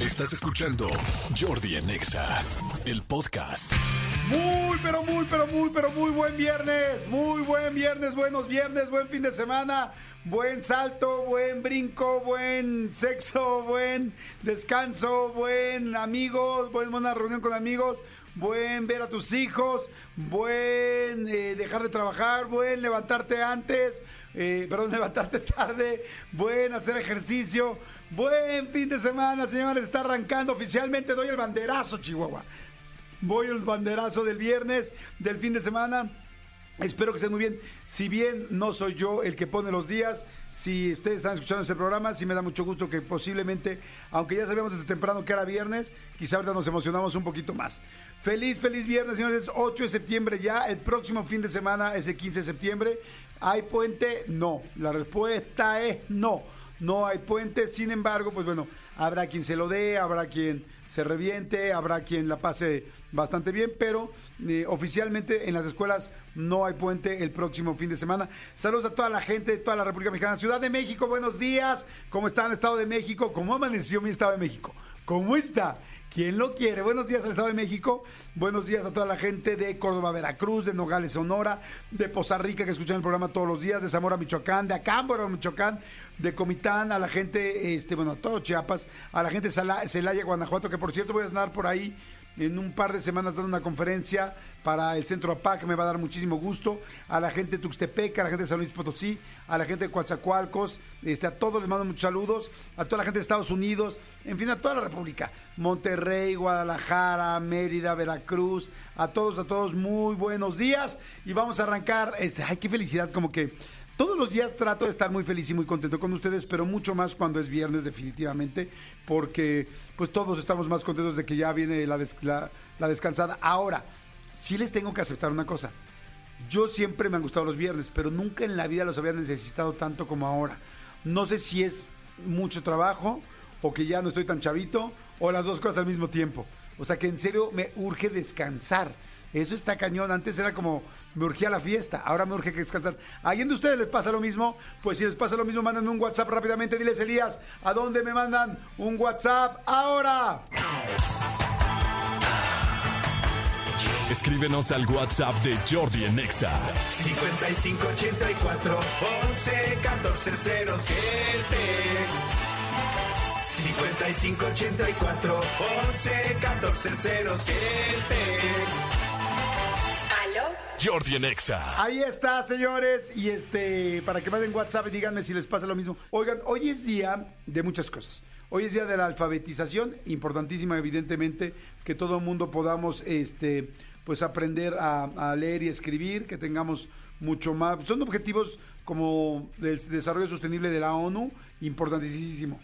Estás escuchando Jordi en Exa, el podcast. Muy, pero muy, pero muy, pero muy buen viernes. Muy buen viernes, buenos viernes, buen fin de semana. Buen salto, buen brinco, buen sexo, buen descanso, buen amigos, buen, buena reunión con amigos, buen ver a tus hijos, buen eh, dejar de trabajar, buen levantarte antes, eh, perdón, levantarte tarde, buen hacer ejercicio, buen fin de semana, señores, está arrancando oficialmente, doy el banderazo, Chihuahua. Voy el banderazo del viernes, del fin de semana. Espero que estén muy bien. Si bien no soy yo el que pone los días, si ustedes están escuchando este programa, sí me da mucho gusto que posiblemente, aunque ya sabíamos desde temprano que era viernes, quizá ahorita nos emocionamos un poquito más. Feliz, feliz viernes, señores. Es 8 de septiembre ya. El próximo fin de semana es el 15 de septiembre. ¿Hay puente? No. La respuesta es no. No hay puente. Sin embargo, pues bueno, habrá quien se lo dé, habrá quien se reviente, habrá quien la pase bastante bien, pero eh, oficialmente en las escuelas no hay puente el próximo fin de semana. Saludos a toda la gente de toda la República Mexicana. Ciudad de México, buenos días. ¿Cómo están, Estado de México? ¿Cómo amaneció mi Estado de México? ¿Cómo está? ¿Quién lo quiere? Buenos días al Estado de México. Buenos días a toda la gente de Córdoba, Veracruz, de Nogales, Sonora, de Poza Rica, que escuchan el programa todos los días, de Zamora, Michoacán, de Acámbaro, Michoacán, de Comitán, a la gente, este, bueno, a todo Chiapas, a la gente de Celaya, Guanajuato, que por cierto voy a andar por ahí en un par de semanas dando una conferencia para el Centro APAC, me va a dar muchísimo gusto. A la gente de Tuxtepec, a la gente de San Luis Potosí, a la gente de Coatzacoalcos, este, a todos les mando muchos saludos, a toda la gente de Estados Unidos, en fin, a toda la República. Monterrey, Guadalajara, Mérida, Veracruz, a todos, a todos, muy buenos días. Y vamos a arrancar, este, ay, qué felicidad, como que todos los días trato de estar muy feliz y muy contento con ustedes, pero mucho más cuando es viernes definitivamente, porque pues todos estamos más contentos de que ya viene la, la descansada. Ahora, sí les tengo que aceptar una cosa. Yo siempre me han gustado los viernes, pero nunca en la vida los había necesitado tanto como ahora. No sé si es mucho trabajo o que ya no estoy tan chavito o las dos cosas al mismo tiempo. O sea que en serio me urge descansar. Eso está cañón. Antes era como me urgía la fiesta, ahora me urge que descansar. ¿A alguien de ustedes les pasa lo mismo? Pues si les pasa lo mismo, mándenme un WhatsApp rápidamente. Diles, Elías, ¿a dónde me mandan un WhatsApp ahora? Escríbenos al WhatsApp de Jordi en Exa. 5584 11 14 07 5584 11 14 07 ¿Aló? Jordi en Exa. Ahí está, señores. Y este, para que manden WhatsApp díganme si les pasa lo mismo. Oigan, hoy es día de muchas cosas. Hoy es día de la alfabetización, importantísima, evidentemente, que todo el mundo podamos, este, pues aprender a, leer y escribir, que tengamos mucho más. Son objetivos como del desarrollo sostenible de la ONU, importantísimo.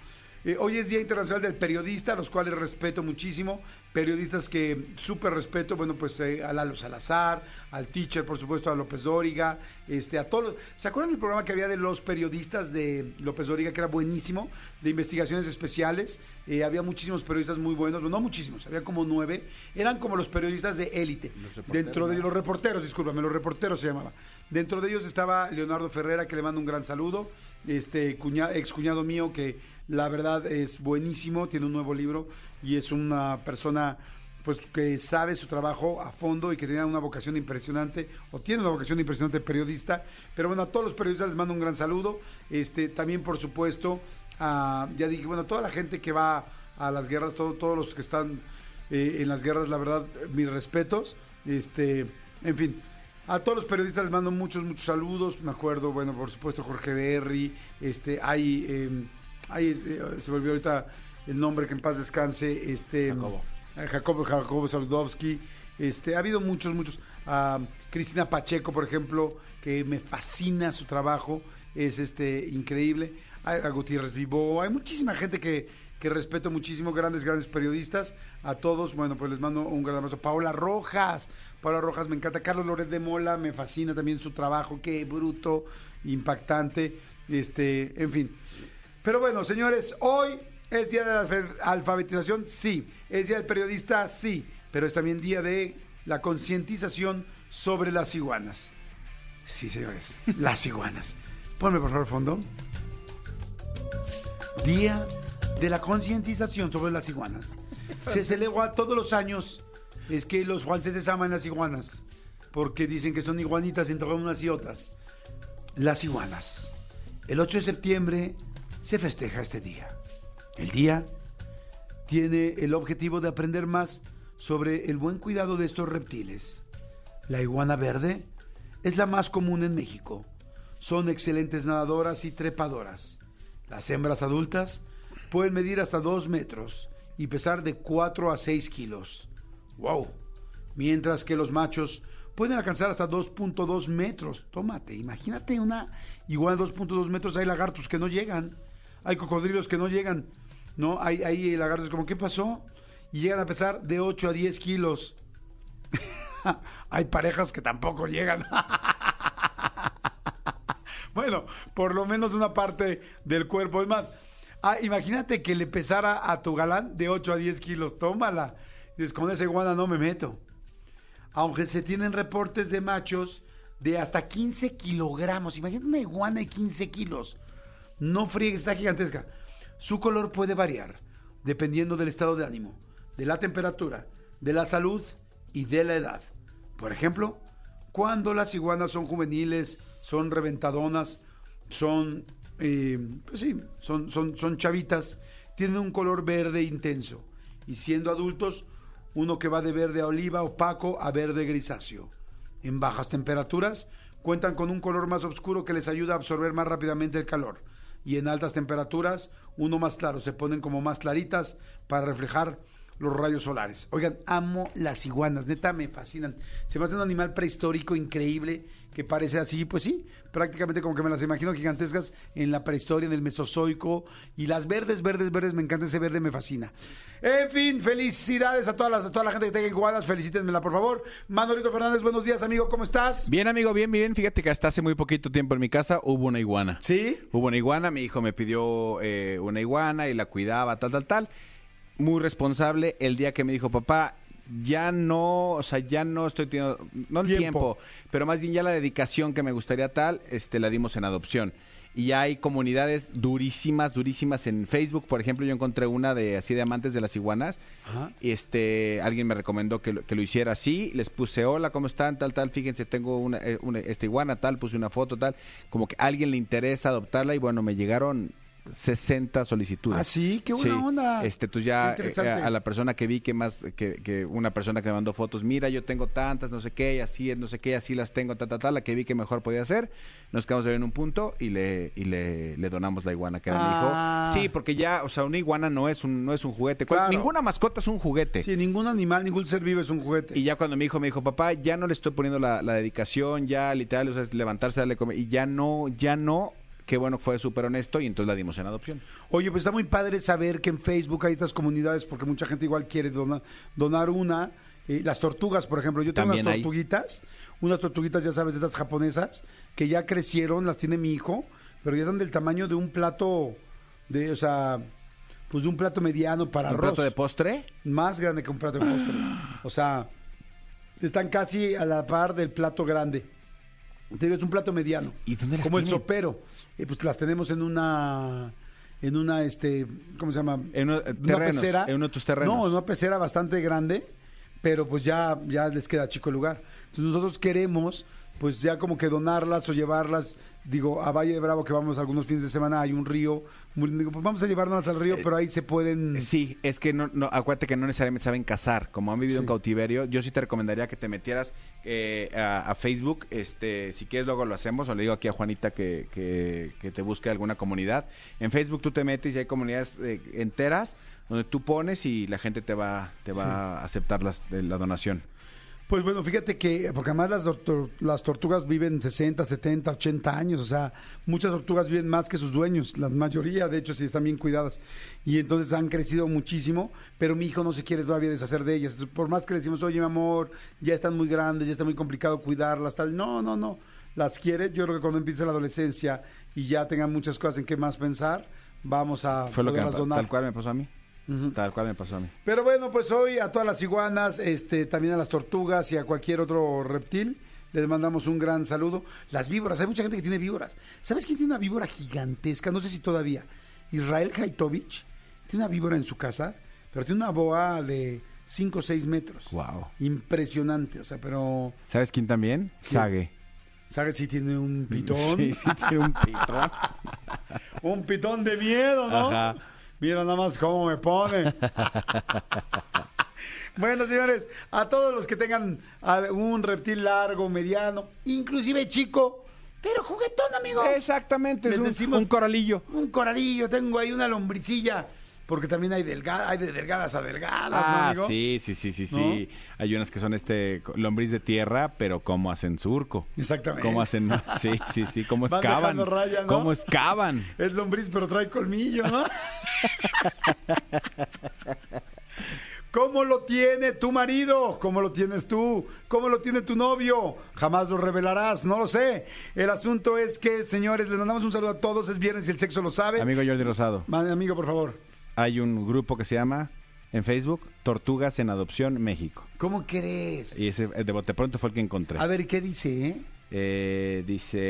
Eh, hoy es Día Internacional del Periodista, los cuales respeto muchísimo. Periodistas que súper respeto, bueno, pues eh, a Lalo Salazar, al teacher, por supuesto, a López Dóriga, este, a todos. los- ¿Se acuerdan del programa que había de los periodistas de López Dóriga, que era buenísimo, de investigaciones especiales? Eh, había muchísimos periodistas muy buenos, no muchísimos, había como nueve. Eran como los periodistas de élite. Dentro de los reporteros, discúlpame, los reporteros se llamaba. Dentro de ellos estaba Leonardo Ferrera, que le mando un gran saludo, este cuña- ex cuñado mío que la verdad es buenísimo, tiene un nuevo libro y es una persona pues que sabe su trabajo a fondo y que tiene una vocación impresionante o tiene una vocación impresionante periodista. Pero bueno, a todos los periodistas les mando un gran saludo. Este también por supuesto a, ya dije, bueno, toda la gente que va a las guerras, todo- todos los que están eh, en las guerras, la verdad, mis respetos. Este, en fin, a todos los periodistas les mando muchos, muchos saludos. Me acuerdo, bueno, por supuesto, Jorge Berry, este, hay, eh, hay, eh, se volvió ahorita el nombre que en paz descanse, este, Jacobo. eh, Jacobo, Jacobo Saludowski, este, ha habido muchos, muchos, a Cristina Pacheco, por ejemplo, que me fascina su trabajo, es este, increíble, hay a Gutiérrez Vivo, hay muchísima gente que, que respeto muchísimo, grandes, grandes periodistas, a todos, bueno, pues les mando un gran abrazo. Paola Rojas, Paola Rojas me encanta, Carlos Loret de Mola, me fascina también su trabajo, qué bruto, impactante, este, en fin. Pero bueno, señores, hoy es día de la alfa- alfabetización, sí, es día del periodista, sí, pero es también día de la concientización sobre las iguanas. Sí, señores, las iguanas. Ponme por favor fondo. Día de la concientización sobre las iguanas. Se celebra todos los años. Es que los franceses aman las iguanas. Porque dicen que son iguanitas entre unas y otras. Las iguanas. El 8 de septiembre se festeja este día. El día tiene el objetivo de aprender más sobre el buen cuidado de estos reptiles. La iguana verde es la más común en México. Son excelentes nadadoras y trepadoras. Las hembras adultas pueden medir hasta 2 metros y pesar de 4 a 6 kilos. ¡Wow! Mientras que los machos pueden alcanzar hasta 2.2 metros. Tómate, imagínate una iguana de 2.2 metros. Hay lagartos que no llegan. Hay cocodrilos que no llegan. ¿No? Hay, hay lagartos como, ¿qué pasó? Y llegan a pesar de 8 a 10 kilos. hay parejas que tampoco llegan. bueno, por lo menos una parte del cuerpo. Es más, ah, imagínate que le pesara a tu galán de 8 a 10 kilos. Tómala. Dices, con esa iguana no me meto. Aunque se tienen reportes de machos de hasta 15 kilogramos. Imagínate una iguana de 15 kilos. No friegues, está gigantesca. Su color puede variar dependiendo del estado de ánimo, de la temperatura, de la salud y de la edad. Por ejemplo, cuando las iguanas son juveniles, son reventadonas, son, eh, pues sí, son, son, son chavitas, tienen un color verde intenso. Y siendo adultos, uno que va de verde a oliva opaco a verde grisáceo. En bajas temperaturas, cuentan con un color más oscuro que les ayuda a absorber más rápidamente el calor. Y en altas temperaturas, uno más claro, se ponen como más claritas para reflejar los rayos solares. Oigan, amo las iguanas, neta me fascinan. Se me hace un animal prehistórico increíble que parece así, pues sí, prácticamente como que me las imagino gigantescas en la prehistoria, en el Mesozoico. Y las verdes, verdes, verdes, me encanta ese verde, me fascina. En fin, felicidades a, todas las, a toda la gente que tenga iguanas, felicítenmela por favor. Manolito Fernández, buenos días amigo, ¿cómo estás? Bien, amigo, bien, bien. Fíjate que hasta hace muy poquito tiempo en mi casa hubo una iguana. ¿Sí? Hubo una iguana, mi hijo me pidió eh, una iguana y la cuidaba, tal, tal, tal. Muy responsable. El día que me dijo, papá, ya no, o sea, ya no estoy teniendo, no el Tiempo. tiempo. pero más bien ya la dedicación que me gustaría tal, este, la dimos en adopción. Y hay comunidades durísimas, durísimas en Facebook. Por ejemplo, yo encontré una de así de amantes de las iguanas. Ajá. Este, alguien me recomendó que lo, que lo hiciera así. Les puse, hola, ¿cómo están? Tal, tal. Fíjense, tengo una, eh, una- esta iguana, tal. Puse una foto, tal. Como que a alguien le interesa adoptarla. Y bueno, me llegaron 60 solicitudes. Ah, sí, qué buena Sí. onda. Este, tú ya Qué eh, a la persona que vi que más, que, que una persona que me mandó fotos, mira, yo tengo tantas, no sé qué, y así, no sé qué, así las tengo, ta, ta, ta, la que vi que mejor podía hacer, nos quedamos en un punto y le, y le, le donamos la iguana que era Ah. mi hijo. Sí, porque ya, o sea, una iguana no es un, no es un juguete. Claro. Ninguna mascota es un juguete. Sí, ningún animal, ningún ser vivo es un juguete. Y ya cuando mi hijo me dijo, papá, ya no le estoy poniendo la, la dedicación, ya literal, o sea, es levantarse, darle comer, y ya no, ya no, qué bueno que fue súper honesto, y entonces la dimos en adopción. Oye, pues está muy padre saber que en Facebook hay estas comunidades porque mucha gente igual quiere donar, donar una. Eh, las tortugas, por ejemplo. Yo tengo unas hay. tortuguitas, unas tortuguitas, ya sabes, de estas japonesas, que ya crecieron, las tiene mi hijo, pero ya están del tamaño de un plato, de, o sea, pues de un plato mediano para ¿Un arroz. plato de postre? Más grande que un plato de postre. O sea, están casi a la par del plato grande. Te digo, es un plato mediano. ¿Y dónde las Como el tienen? sopero. Eh, pues las tenemos en una en una este, ¿cómo se llama? En uno- eh, terrenos, en uno de tus terrenos. No, en una pecera bastante grande, pero pues ya ya les queda chico el lugar. Entonces nosotros queremos pues ya como que donarlas o llevarlas, digo, a Valle de Bravo que vamos algunos fines de semana, hay un río, muy- digo, pues vamos a llevarlas al río, pero ahí se pueden Sí, es que no, no, acuérdate que no necesariamente saben cazar. Como han vivido Sí. en cautiverio, yo sí te recomendaría que te metieras eh, a, a Facebook. Este, si quieres, luego lo hacemos. O le digo aquí a Juanita que, que, que te busque alguna comunidad. En Facebook tú te metes y hay comunidades eh, enteras donde tú pones y la gente te va, te va a aceptar las, de la donación. Pues bueno, fíjate que, porque además las, tor- las tortugas viven 60, 70, 80 años, o sea, muchas tortugas viven más que sus dueños, la mayoría, de hecho, sí están bien cuidadas, y entonces han crecido muchísimo, pero mi hijo no se quiere todavía deshacer de ellas, Entonces, por más que le decimos, oye, mi amor, ya están muy grandes, ya está muy complicado cuidarlas, tal, no, no, no, las quiere, yo creo que cuando empiece la adolescencia y ya tengan muchas cosas en qué más pensar, vamos a Fue lo que me, donar. tal cual me pasó a mí. Tal cual me pasó a mí. Pero bueno, pues hoy a todas las iguanas, este, también a las tortugas y a cualquier otro reptil, les mandamos un gran saludo. Las víboras, hay mucha gente que tiene víboras. ¿Sabes quién tiene una víbora gigantesca? No sé si todavía. Israel Haitovich tiene una víbora en su casa, pero tiene una boa de 5 o 6 metros. Wow. Impresionante, o sea, pero... ¿Sabes quién también? Sage. ¿Sabes si tiene un pitón? Sí, sí, tiene un pitón. Un pitón de miedo, ¿no? Ajá. Mira nada más cómo me pone. bueno, señores, a todos los que tengan un reptil largo, mediano, inclusive chico, pero juguetón, amigo. Exactamente, Les es un, decimos- un coralillo. Un coralillo, tengo ahí una lombricilla. Porque también hay delgadas, hay de delgadas a delgadas, ¿no, Ah, amigo? sí, sí, sí, sí, sí. Hay unas que son este lombriz de tierra, pero cómo hacen surco. Exactamente. Cómo hacen, sí, sí, sí, cómo Van excavan. raya, ¿no? Cómo excavan. Es lombriz, pero trae colmillo, ¿no? ¿Cómo lo tiene tu marido? ¿Cómo lo tienes tú? ¿Cómo lo tiene tu novio? Jamás lo revelarás, no lo sé. El asunto es que, señores, les mandamos un saludo a todos. Es viernes y el sexo lo sabe. Amigo Jordi Rosado, amigo, por favor. Hay un grupo que se llama en Facebook Tortugas en Adopción México. ¿Cómo crees? Y ese de bote pronto fue el que encontré. A ver, ¿qué dice, eh? Eh, dice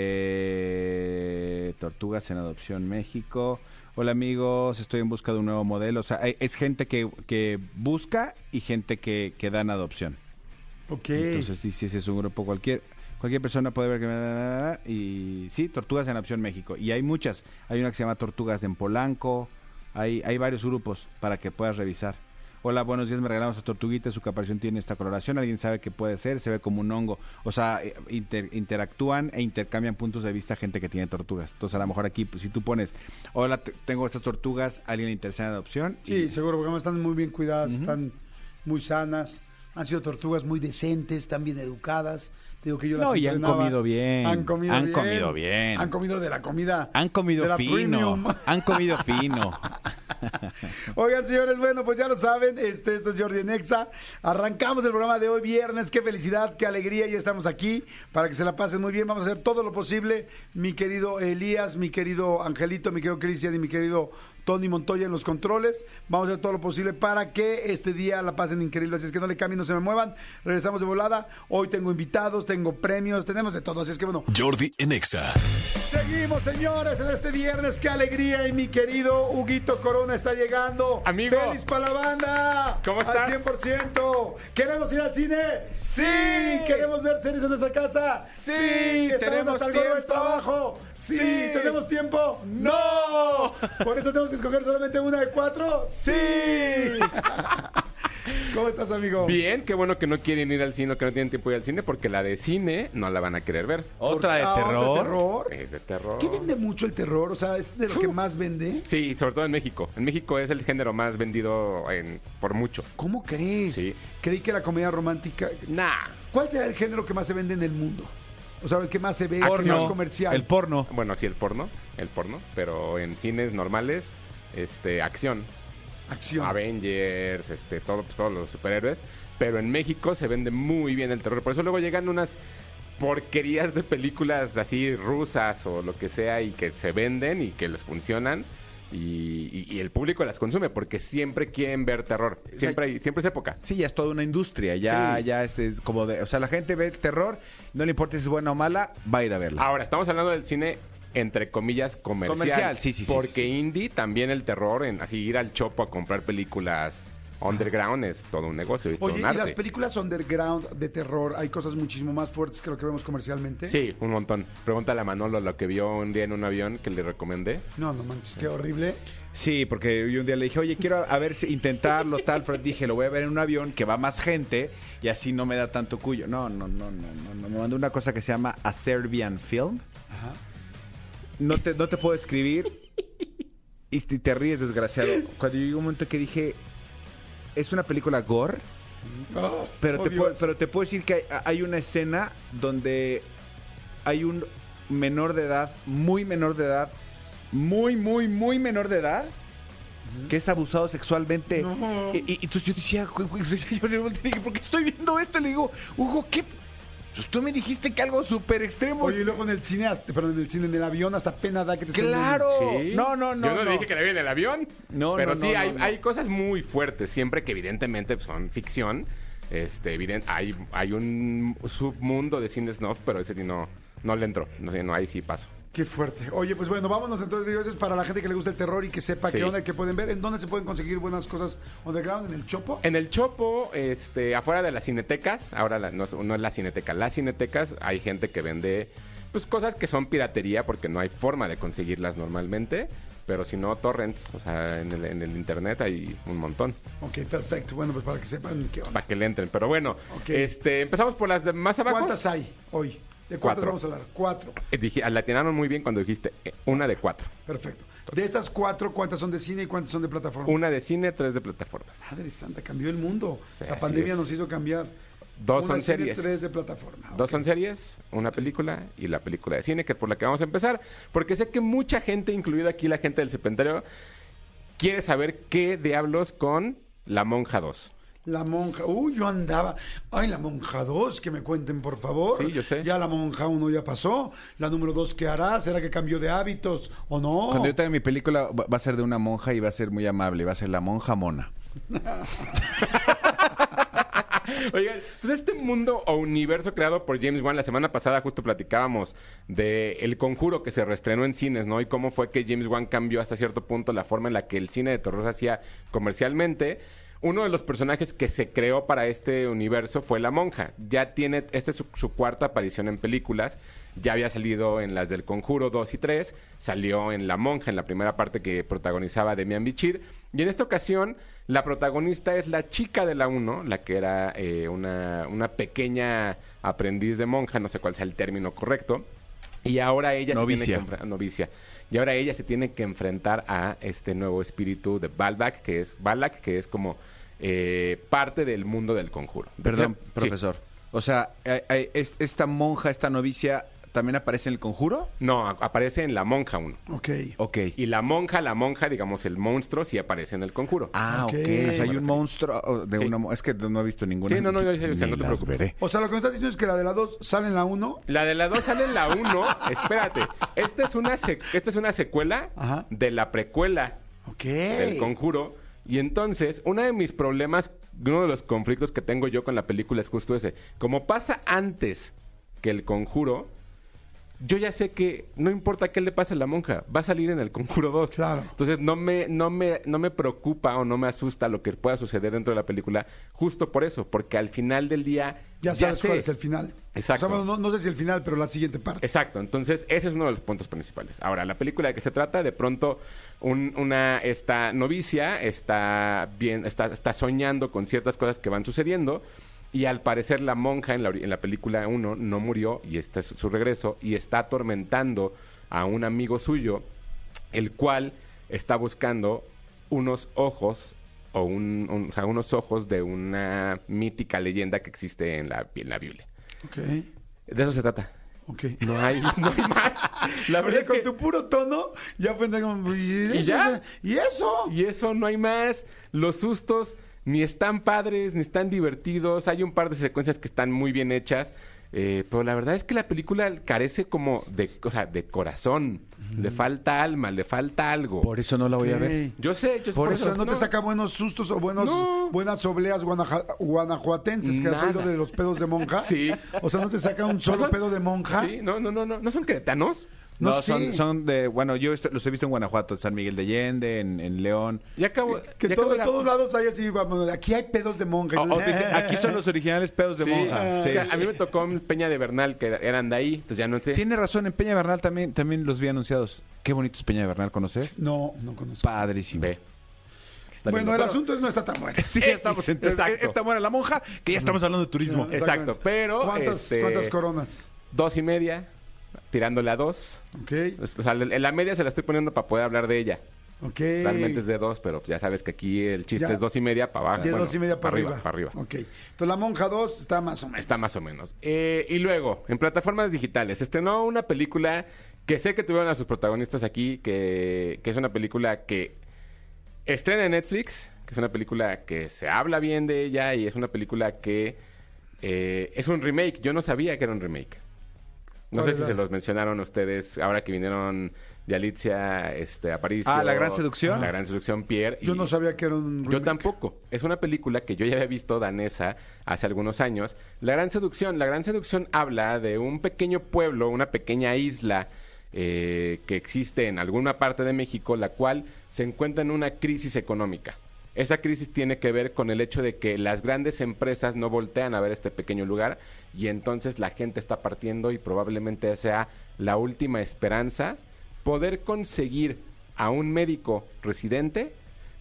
Tortugas en Adopción México. Hola amigos, estoy en busca de un nuevo modelo. O sea, es gente que, que busca y gente que, que da en adopción. Ok. Entonces, sí, sí, ese es un grupo cualquier. Cualquier persona puede ver que... Y sí, Tortugas en Adopción México. Y hay muchas. Hay una que se llama Tortugas en Polanco. Hay, hay varios grupos para que puedas revisar. Hola, buenos días, me regalamos a tortuguita, su caparación tiene esta coloración, alguien sabe qué puede ser, se ve como un hongo. O sea, eh, inter- interactúan e intercambian puntos de vista gente que tiene tortugas. Entonces, a lo mejor aquí, pues, si tú pones, hola, te- tengo estas tortugas, alguien le interesa en adopción. Sí, y- seguro, porque además están muy bien cuidadas, están muy sanas. Han sido tortugas muy decentes, están bien educadas. Te Digo que yo las No, y han comido bien. Han comido Han bien. comido bien. Han comido de la comida. Han comido fino. premium. Han comido fino. Oigan, señores, bueno, pues ya lo saben, este, esto es Jordi Nexa. Arrancamos el programa de hoy viernes. Qué felicidad, qué alegría. Ya estamos aquí para que se la pasen muy bien. Vamos a hacer todo lo posible. Mi querido Elías, mi querido Angelito, mi querido Cristian y mi querido Tony Montoya en los controles. Vamos a hacer todo lo posible para que este día la pasen increíble. Así es que no le cambien, no se me muevan. Regresamos de volada. Hoy tengo invitados, tengo premios, tenemos de todo. Así es que bueno, Jordi en Exa. Seguimos, señores, en este viernes. ¡Qué alegría! Y mi querido Huguito Corona está llegando. Amigo. ¡Feliz para la banda! ¿Cómo estás? Al 100%. ¿Queremos ir al cine? ¡Sí! ¿Queremos ver series en nuestra casa? ¡Sí! ¿Estamos ¿Tenemos hasta el tiempo? trabajo? Sí. ¡Sí! ¿Tenemos tiempo? ¡No! ¿Por eso tenemos que escoger solamente una de cuatro? ¡Sí! ¿Cómo estás, amigo? Bien, qué bueno que no quieren ir al cine, que no tienen tiempo de ir al cine, porque la de cine no la van a querer ver. Otra de Ah, ¿otra terror. terror? Es de terror. ¿Qué vende mucho el terror? O sea, ¿es de lo que más vende? Sí, sobre todo en México. En México es el género más vendido en, por mucho. ¿Cómo crees? Sí. Creí que la comedia romántica... Nah. ¿Cuál será el género que más se vende en el mundo? O sea, el que más se ve, el que Acción. más comercial. El porno. Bueno, sí, el porno. El porno. Pero en cines normales, este, acción. Acción. Avengers, este, todo, pues, todos los superhéroes. Pero en México se vende muy bien el terror. Por eso luego llegan unas porquerías de películas así rusas o lo que sea y que se venden y que les funcionan. Y, y- y el público las consume porque siempre quieren ver terror. Siempre, hay, siempre es época. Sí, ya es toda una industria. Ya, Sí. ya es eh, como de. O sea, la gente ve terror, no le importa si es buena o mala, va a ir a verla. Ahora, estamos hablando del cine entre comillas comercial. Comercial, sí, sí, sí, Porque sí, sí. indie también el terror, en así ir al chopo a comprar películas underground es todo un negocio, es todo Oye, ¿y las películas underground de terror hay cosas muchísimo más fuertes que lo que vemos comercialmente? Sí, un montón. Pregúntale a Manolo lo que vio un día en un avión que le recomendé. No, no manches, qué horrible. Sí, porque yo un día le dije, oye, quiero a ver si intentarlo, tal, pero dije, lo voy a ver en un avión que va más gente y así no me da tanto cuyo. No, no, no, no, no, no. Me mandó una cosa que se llama A Serbian Film. No te, no te puedo escribir y te, te ríes, desgraciado. Cuando llegó un momento que dije, es una película gore, Oh, pero, oh, te, puedo, pero te puedo decir que hay, hay una escena donde hay un menor de edad, muy menor de edad, muy, muy, muy menor de edad, que es abusado sexualmente. No. Y, y- y entonces yo decía, yo y dije, ¿por qué estoy viendo esto? Le digo, Hugo, ¿qué? Pues tú me dijiste que algo súper extremo. Oye, y luego en el cine, hasta- perdón, en el cine, en el avión, hasta pena da que te ¡Claro! Sí. No, no, no. Yo no, le dije que la vi en el avión. No, Pero no, sí, no, hay, no, no. hay cosas muy fuertes, siempre que evidentemente son ficción. Este, eviden- hay, hay un submundo de cine snuff, pero ese sí no, no le entro. No sé, no, ahí sí paso. Qué fuerte. Oye, pues bueno, vámonos entonces. Digo, eso es para la gente que le gusta el terror y que sepa Sí. qué onda, que pueden ver. ¿En dónde se pueden conseguir buenas cosas underground? ¿En el Chopo? En el Chopo, este, afuera de las cinetecas, ahora la- no, no es la cineteca, las cinetecas, hay gente que vende pues cosas que son piratería porque no hay forma de conseguirlas normalmente, pero si no, torrents, o sea, en el, en el internet hay un montón Ok, perfecto. Bueno, pues para que sepan qué onda. para que le entren. Pero bueno, este, empezamos por las de más abajo. ¿Cuántas hay hoy? ¿De cuántas Cuatro. vamos a hablar? Cuatro. Eh, dije- latinaron muy bien cuando dijiste eh, una de cuatro. Perfecto. De estas cuatro, ¿cuántas son de cine y cuántas son de plataforma? Una de cine, tres de plataformas. Madre santa, cambió el mundo. Sí, la pandemia es. nos hizo cambiar. Dos Una son de cine, series. tres de plataforma. Dos son series, una película y la película de cine, que es por la que vamos a empezar. Porque sé que mucha gente, incluida aquí la gente del Serpentario, quiere saber qué diablos con La Monja 2. La monja. Uy, yo andaba. Ay, la monja 2, que me cuenten, por favor. Sí, yo sé. Ya la monja 1 ya pasó. La número 2, ¿qué hará? ¿Será que cambió de hábitos o no? Cuando yo tenga mi película va a ser de una monja y va a ser muy amable, va a ser la monja mona. Oigan, pues este mundo o universo creado por James Wan, la semana pasada justo platicábamos de El Conjuro que se reestrenó en cines, ¿no? Y cómo fue que James Wan cambió hasta cierto punto la forma en la que el cine de terror se hacía comercialmente. Uno de los personajes que se creó para este universo fue la monja. Ya tiene, esta es su, su cuarta aparición en películas. Ya había salido en las del Conjuro 2 y 3. Salió en La Monja, en la primera parte que protagonizaba Demian Bichir. Y en esta ocasión, la protagonista es la chica de la 1, la que era eh, una, una pequeña aprendiz de monja, no sé cuál sea el término correcto. Y ahora ella se tiene que novicia. Y ahora ella se tiene que enfrentar a este nuevo espíritu de Balak, que es Balak, que es como eh, parte del mundo del conjuro. Perdón, Sí. profesor. O sea, eh, eh, es- esta monja, esta novicia, ¿también aparece en el conjuro? No, a- aparece en la monja 1. Ok. Ok. Y la monja, la monja, digamos, el monstruo, sí aparece en el conjuro. Ah, Ok. ok. O sea, hay un monstruo oh, de Sí. una... mo- Es que no he visto ninguna. Sí, no, no, yo- Ni o sea, no te las preocupes. veré. O sea, lo que me estás diciendo es que la de la 2 sale en la 1. La de la 2 sale en la 1. Espérate. Esta es una, sec- esta es una secuela Ajá. de la precuela Ok. del conjuro. Y entonces, uno de mis problemas, uno de los conflictos que tengo yo con la película es justo ese. Como pasa antes que el conjuro, yo ya sé que no importa qué le pase a la monja, va a salir en el conjuro 2. Claro. Entonces no me, no me, no me preocupa o no me asusta lo que pueda suceder dentro de la película, justo por eso, porque al final del día Ya sabes sé. cuál es el final. Exacto. O sea, bueno, no, no sé si el final, pero la siguiente parte. Exacto, entonces ese es uno de los puntos principales. Ahora, la película de que se trata, de pronto un- una esta novicia está bien, está, está soñando con ciertas cosas que van sucediendo y al parecer la monja en la, en la película 1 no murió y este es su regreso y está atormentando a un amigo suyo, el cual está buscando unos ojos o, un- un- o sea, unos ojos de una mítica leyenda que existe en la, en la Biblia. De eso se trata. No hay, no hay más. La verdad es con que- tu puro tono, ya como, ¿y, ¿Y ya? ¿Y eso? Y eso no hay más. Los sustos ni están padres, ni están divertidos. Hay un par de secuencias que están muy bien hechas. eh, pero la verdad es que la película carece como de, o sea, de corazón. Le falta alma, le falta algo. Por eso no la voy a ver. Yo sé, yo sé Por por eso no, te saca buenos sustos o buenos, No. buenas obleas guanaja- guanajuatenses que has Nada. oído de los pedos de monja. Sí. O sea, no te saca un ¿No solo pedo de monja. Sí, no, no, no, no. ¿No son queretanos? No No, sé. son, son de... Bueno, yo los he visto en Guanajuato, en San Miguel de Allende, en, en León. Ya acabo. Que ya todo- acabo en de- todos lados hay así, vamos, aquí hay pedos de monja. O- o dice, aquí son los originales pedos de Sí, monja. es que a mí me tocó en Peña de Bernal, que eran de ahí, entonces ya no sé. Tiene razón, en Peña Bernal también, también los vi anunciados. Qué bonito es Peña Bernal, ¿conoces? No, no conozco. Padrísimo. Ve. Bueno, lindo, el pero- asunto es no está tan bueno. Sí, ya estamos en Exacto. Está buena la monja, que ya estamos hablando de turismo. Exacto, pero, ¿Cuántas, este- ¿Cuántas coronas? Dos y media, tirándole a dos. Ok, O sea, en la media se la estoy poniendo para poder hablar de ella. ok. Realmente es de dos, pero ya sabes que aquí el chiste Ya. es dos y media para abajo. De bueno, dos y media para arriba. Para arriba. Ok. Entonces la monja 2 está más o menos. Está más o menos. Eh, y luego, en plataformas digitales, estrenó una película que sé que tuvieron a sus protagonistas aquí, que, que es una película que estrena en Netflix, que es una película que se habla bien de ella y es una película que eh, es un remake. Yo no sabía que era un remake. No ¿Cuál sé si se los mencionaron ustedes ahora que vinieron Yalitza, este, Aparicio. Ah, La Gran Seducción. La Gran Seducción, Pierre. Yo y- no sabía que era un yo tampoco. Es una película que yo ya había visto danesa hace algunos años. La Gran Seducción. La Gran Seducción habla de un pequeño pueblo, una pequeña isla eh, que existe en alguna parte de México, la cual se encuentra en una crisis económica. Esa crisis tiene que ver con el hecho de que las grandes empresas no voltean a ver este pequeño lugar y entonces la gente está partiendo y probablemente sea la última esperanza poder conseguir a un médico residente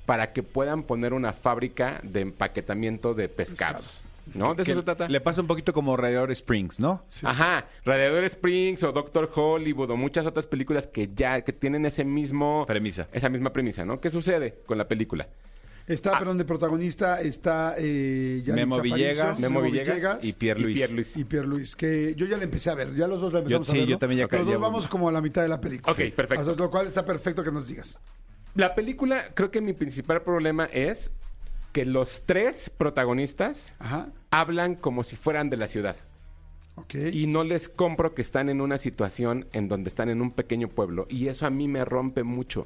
para que puedan poner una fábrica de empaquetamiento de pescados. ¿No? De eso se trata. Le pasa un poquito como Radiador Springs, ¿no? Ajá, Radiador Springs o Doctor Hollywood o muchas otras películas que ya que tienen ese mismo Premisa. esa misma premisa, ¿no? ¿Qué sucede con la película? Está, perdón, de protagonista está eh, Yalitza Memo Villegas, Memo Villegas y Pierre Luis. Pierre Luis. y Pierre Luis, que yo ya le empecé a ver, ya los dos la empezamos Yo- a sí, ver. yo también ya Los dos vamos como a la mitad de la película. Ok, perfecto. O sea, lo cual está perfecto que nos digas. La película, creo que mi principal problema es que los tres protagonistas Ajá, hablan como si fueran de la ciudad. ok. Y no les compro que están en una situación en donde están en un pequeño pueblo. Y eso a mí me rompe mucho.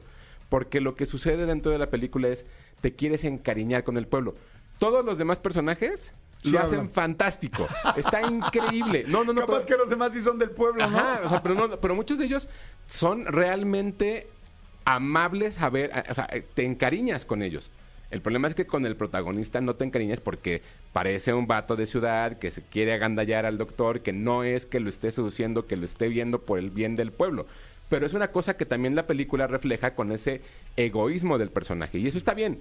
Porque lo que sucede dentro de la película es, te quieres encariñar con el pueblo. Todos los demás personajes Sí lo hacen hablan. fantástico. Está increíble. No, no, no. Capaz pero- que los demás sí son del pueblo, ¿no? Ajá, o sea, pero, no, pero muchos de ellos son realmente amables a ver, o sea, te encariñas con ellos. El problema es que con el protagonista no te encariñas porque parece un vato de ciudad que se quiere agandallar al doctor, que no es que lo esté seduciendo, que lo esté viendo por el bien del pueblo. Pero es una cosa que también la película refleja con ese egoísmo del personaje. Y eso está bien.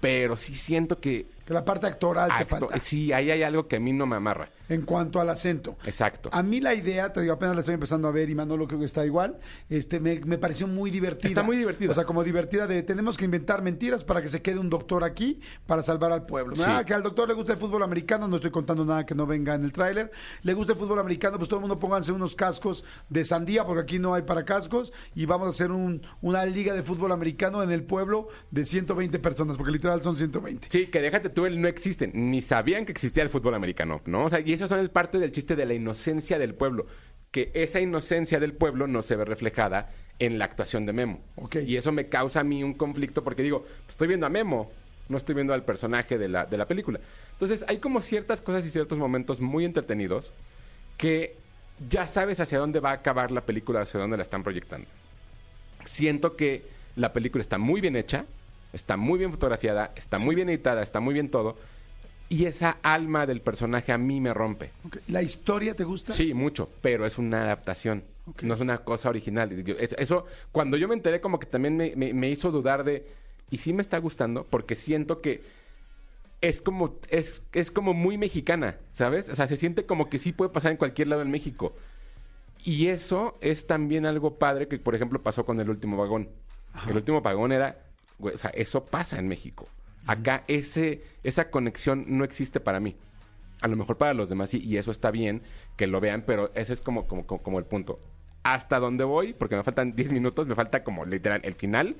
Pero sí siento que... Que la parte actoral te acto- falta. sí, ahí hay algo que a mí no me amarra. En cuanto al acento. Exacto. A mí la idea, te digo, apenas la estoy empezando a ver y Manolo creo que está igual, este, me, me pareció muy divertida. Está muy divertida. O sea, como divertida de tenemos que inventar mentiras para que se quede un doctor aquí para salvar al pueblo. Sí. Ah, que al doctor le gusta el fútbol americano, no estoy contando nada que no venga en el tráiler. Le gusta el fútbol americano, pues todo el mundo pónganse unos cascos de sandía, porque aquí no hay para cascos, y vamos a hacer un- una liga de fútbol americano en el pueblo de 120 personas, porque literal son 120. Sí, que déjate tú, él no existen. Ni sabían que existía el fútbol americano, ¿no? O sea, y eso son el parte del chiste de la inocencia del pueblo. Que esa inocencia del pueblo no se ve reflejada en la actuación de Memo. Ok. Y eso me causa a mí un conflicto porque digo, estoy viendo a Memo, no estoy viendo al personaje de la, de la película. Entonces, hay como ciertas cosas y ciertos momentos muy entretenidos que ya sabes hacia dónde va a acabar la película, hacia dónde la están proyectando siento que la película está muy bien hecha, está muy bien fotografiada, está muy bien editada, está muy bien todo. Y esa alma del personaje a mí me rompe. Ok. ¿La historia te gusta? Sí, mucho, pero es una adaptación. Ok. No es una cosa original. Eso, cuando yo me enteré, como que también me, me- me hizo dudar de. Y sí me está gustando, porque siento que es como, es, es como muy mexicana, ¿sabes? O sea, se siente como que sí puede pasar en cualquier lado en México. Y eso es también algo padre que, por ejemplo, pasó con el último vagón. El último vagón era, o sea, eso pasa en México. Acá ese, esa conexión no existe para mí. A lo mejor para los demás sí, y eso está bien que lo vean, pero ese es como, como, como, como el punto. Hasta donde voy, porque me faltan 10 minutos, me falta como literal el final,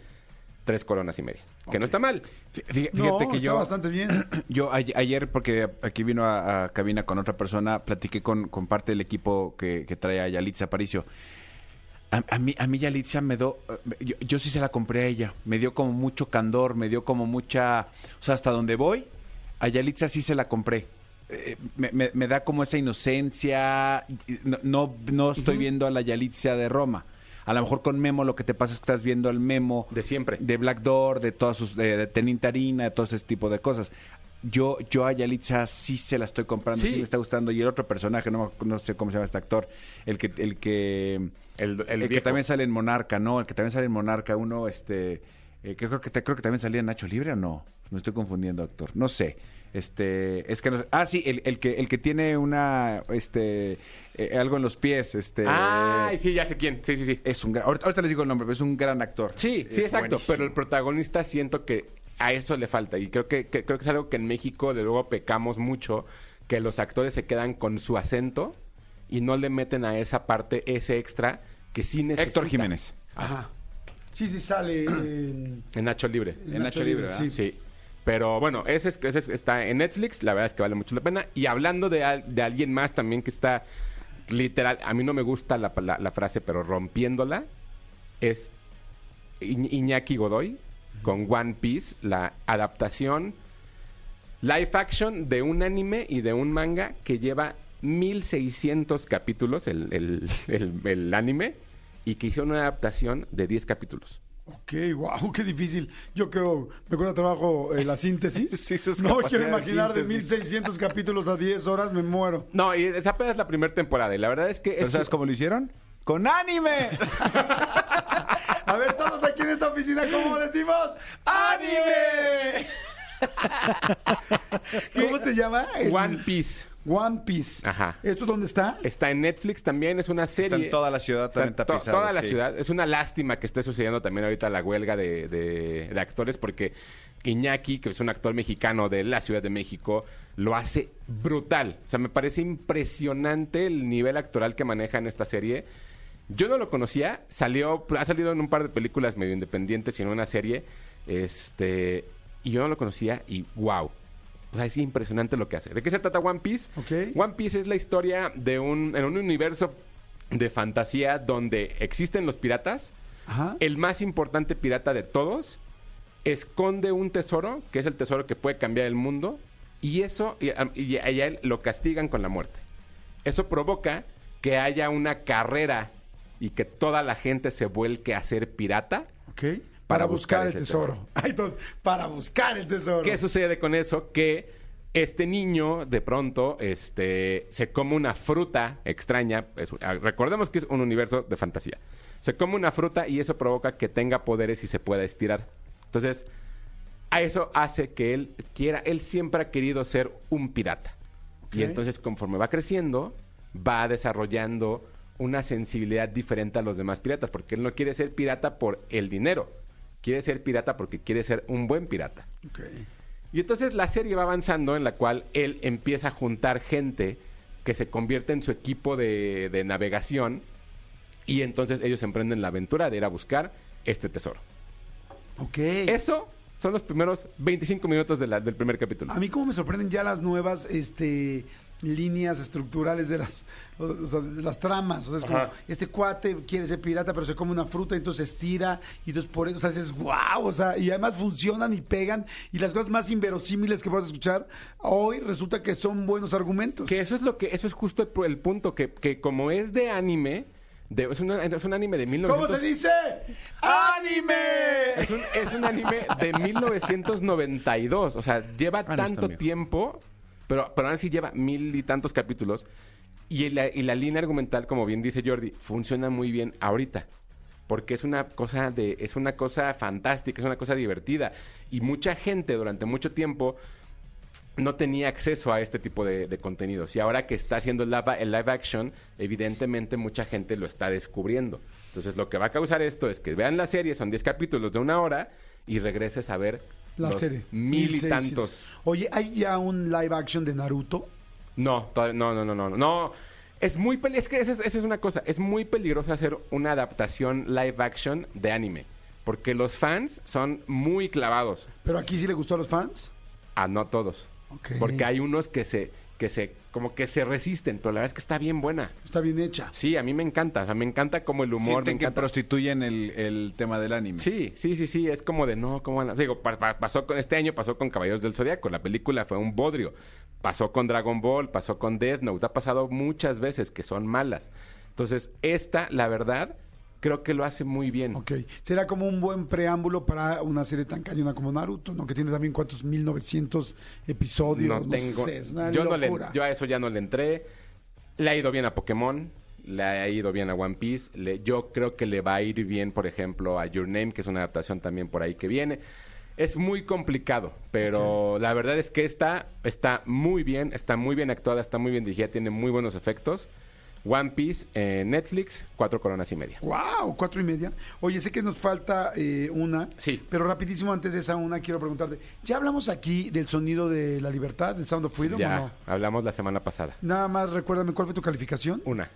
tres coronas y media. Que no está mal. Fí- fí- Fíjate No, que está yo... bastante bien. Yo ayer, porque aquí vino a, a cabina con otra persona, platiqué con, con parte del equipo que, que trae a Yalitza Aparicio. A, a mí, a mí Yalitza me dio, yo, yo sí se la compré a ella, me dio como mucho candor, me dio como mucha, o sea, hasta donde voy, a Yalitza sí se la compré. Eh, me, me- me da como esa inocencia, no, no, no estoy viendo a la Yalitza de Roma. A lo mejor con Memo lo que te pasa es que estás viendo al Memo De siempre. de Black Door, de todas sus, de, de Tenintarina, de todo ese tipo de cosas. Yo, yo a Yalitza sí se la estoy comprando, sí. Sí. me está gustando. Y el otro personaje, no, no sé cómo se llama este actor, el que, el que, El, el el que también sale en Monarca, ¿no? El que también sale en Monarca, uno, este, eh, que creo que te- creo que también salía en Nacho Libre o no. Me estoy confundiendo, actor. No sé. Este, es que no sé. Ah, sí, el, el que, el que tiene una, este, eh, algo en los pies, este. Ay, sí, ya sé quién. Sí, sí, sí. Es un gran, ahorita, ahorita les digo el nombre, pero es un gran actor. Sí, sí, Es exacto. buenísimo. Pero el protagonista siento que a eso le falta. Y creo que, que- creo que es algo que en México de luego pecamos mucho, que los actores se quedan con su acento y no le meten a esa parte ese extra que sí necesita. Héctor Jiménez. Ajá. Sí, sí, sale en, En Nacho Libre. En Nacho Libre, ¿verdad? sí. Sí. Pero bueno, ese, es- ese es- está en Netflix, la verdad es que vale mucho la pena. Y hablando de, al- de alguien más también que está literal, a mí no me gusta la, la- la frase, pero rompiéndola, es Iñ- Iñaki Godoy con One Piece, la adaptación live action de un anime y de un manga que lleva 1600 capítulos, el, el- el- el anime, y que hicieron una adaptación de 10 capítulos. Ok, wow, qué difícil. Yo creo, me cuesta trabajo eh, la síntesis. Sí, no quiero de imaginar de síntesis. 1600 capítulos a 10 horas, me muero. No, y es apenas la primera temporada y la verdad es que ¿Pero es sabes cómo lo hicieron? ¡Con anime! A ver, todos aquí en esta oficina, ¿cómo decimos? ¡Anime! ¿Cómo se llama? El- One Piece. One Piece. Ajá. ¿Esto dónde está? Está en Netflix también, es una serie. Está en toda la ciudad también Está to- tapizado, Toda la sí. ciudad. Es una lástima que esté sucediendo también ahorita la huelga de, de- de actores porque Iñaki, que es un actor mexicano de la Ciudad de México, lo hace brutal. O sea, me parece impresionante el nivel actoral que maneja en esta serie. Yo no lo conocía, salió, ha salido en un par de películas medio independientes y en una serie, este, y yo no lo conocía y wow. O sea, es impresionante lo que hace. ¿De qué se trata One Piece? One Piece es la historia de un, en un universo de fantasía donde existen los piratas. Ajá. El más importante pirata de todos esconde un tesoro, que es el tesoro que puede cambiar el mundo, y eso, y, y a él lo castigan con la muerte. Eso provoca que haya una carrera y que toda la gente se vuelque a ser pirata. Ok. Para, Para buscar, buscar el tesoro. tesoro. Ay, entonces, para buscar el tesoro. ¿Qué sucede con eso? Que este niño de pronto este, se come una fruta extraña. Es- ah, recordemos que es un universo de fantasía. Se come una fruta y eso provoca que tenga poderes y se pueda estirar. Entonces, a eso hace que él quiera, él siempre ha querido ser un pirata. Y entonces conforme va creciendo, va desarrollando una sensibilidad diferente a los demás piratas, porque él no quiere ser pirata por el dinero, quiere ser pirata porque quiere ser un buen pirata. Y entonces la serie va avanzando en la cual él empieza a juntar gente que se convierte en su equipo de, de navegación y entonces ellos emprenden la aventura de ir a buscar este tesoro. Ok. Eso son los primeros 25 minutos de la- del primer capítulo. A mí como me sorprenden ya las nuevas este, líneas estructurales de las, o sea, de las tramas. O sea, es como, este cuate quiere ser pirata, pero se come una fruta y entonces estira. Y entonces por eso, o sea, dices, wow. O sea, y además funcionan y pegan. Y las cosas más inverosímiles que puedas escuchar, hoy resulta que son buenos argumentos. Que eso es lo que, eso es justo el, el punto, que, que como es de anime, de- es, una- es un anime de 1900... ¿Cómo se dice? ¡Anime! Es un, es un anime de 1992. O sea, lleva Ah, no, tanto tiempo, pero, pero aún así lleva mil y tantos capítulos. Y la, y la línea argumental, como bien dice Jordi, funciona muy bien ahorita. Porque es una cosa de, es una cosa fantástica, es una cosa divertida. Y mucha gente durante mucho tiempo no tenía acceso a este tipo de, de contenidos. Y ahora que está haciendo el live, el live action, evidentemente mucha gente lo está descubriendo. Entonces lo que va a causar esto es que vean la serie, son 10 capítulos de una hora, y regreses a ver La los serie. mil y 1600. tantos. Oye, ¿hay ya un live action de Naruto? No, todavía- no, no, no, no, no. Es muy es que esa es, esa es una cosa, es muy peligroso hacer una adaptación live action de anime, porque los fans son muy clavados. ¿Pero aquí sí le gustó a los fans? A no todos. Porque hay unos que se, que se, como que se resisten, pero la verdad es que está bien buena. Está bien hecha. Sí, a mí me encanta, o sea, me encanta como el humor, me Sienten que encanta. prostituyen el, el tema del anime. Sí, sí, sí, sí, es como de no, ¿cómo van a...? Digo, pa- pa- pasó con este año, pasó con Caballeros del Zodiaco, la película fue un bodrio. Pasó con Dragon Ball, pasó con Death Note, ha pasado muchas veces que son malas. Entonces, esta, la verdad, creo que lo hace muy bien. Ok. Será como un buen preámbulo para una serie tan cañona como Naruto, ¿no? Que tiene también cuántos 1900 episodios. No No, tengo. sé, es una yo, no le, yo a eso ya no le entré. Le ha ido bien a Pokémon. Le ha ido bien a One Piece. Le- yo creo que le va a ir bien, por ejemplo, a Your Name, que es una adaptación también por ahí que viene. Es muy complicado, pero la verdad es que esta está muy bien, está muy bien actuada, está muy bien dirigida, tiene muy buenos efectos. One Piece, en Netflix, cuatro coronas y media. ¡Wow! Cuatro y media. Oye, sé que nos falta eh, una. Sí. Pero rapidísimo, antes de esa una, quiero preguntarte. ¿Ya hablamos aquí del sonido de la libertad, del Sound of Freedom Ya, o no? hablamos la semana pasada. Nada más recuérdame, ¿cuál fue tu calificación? Una,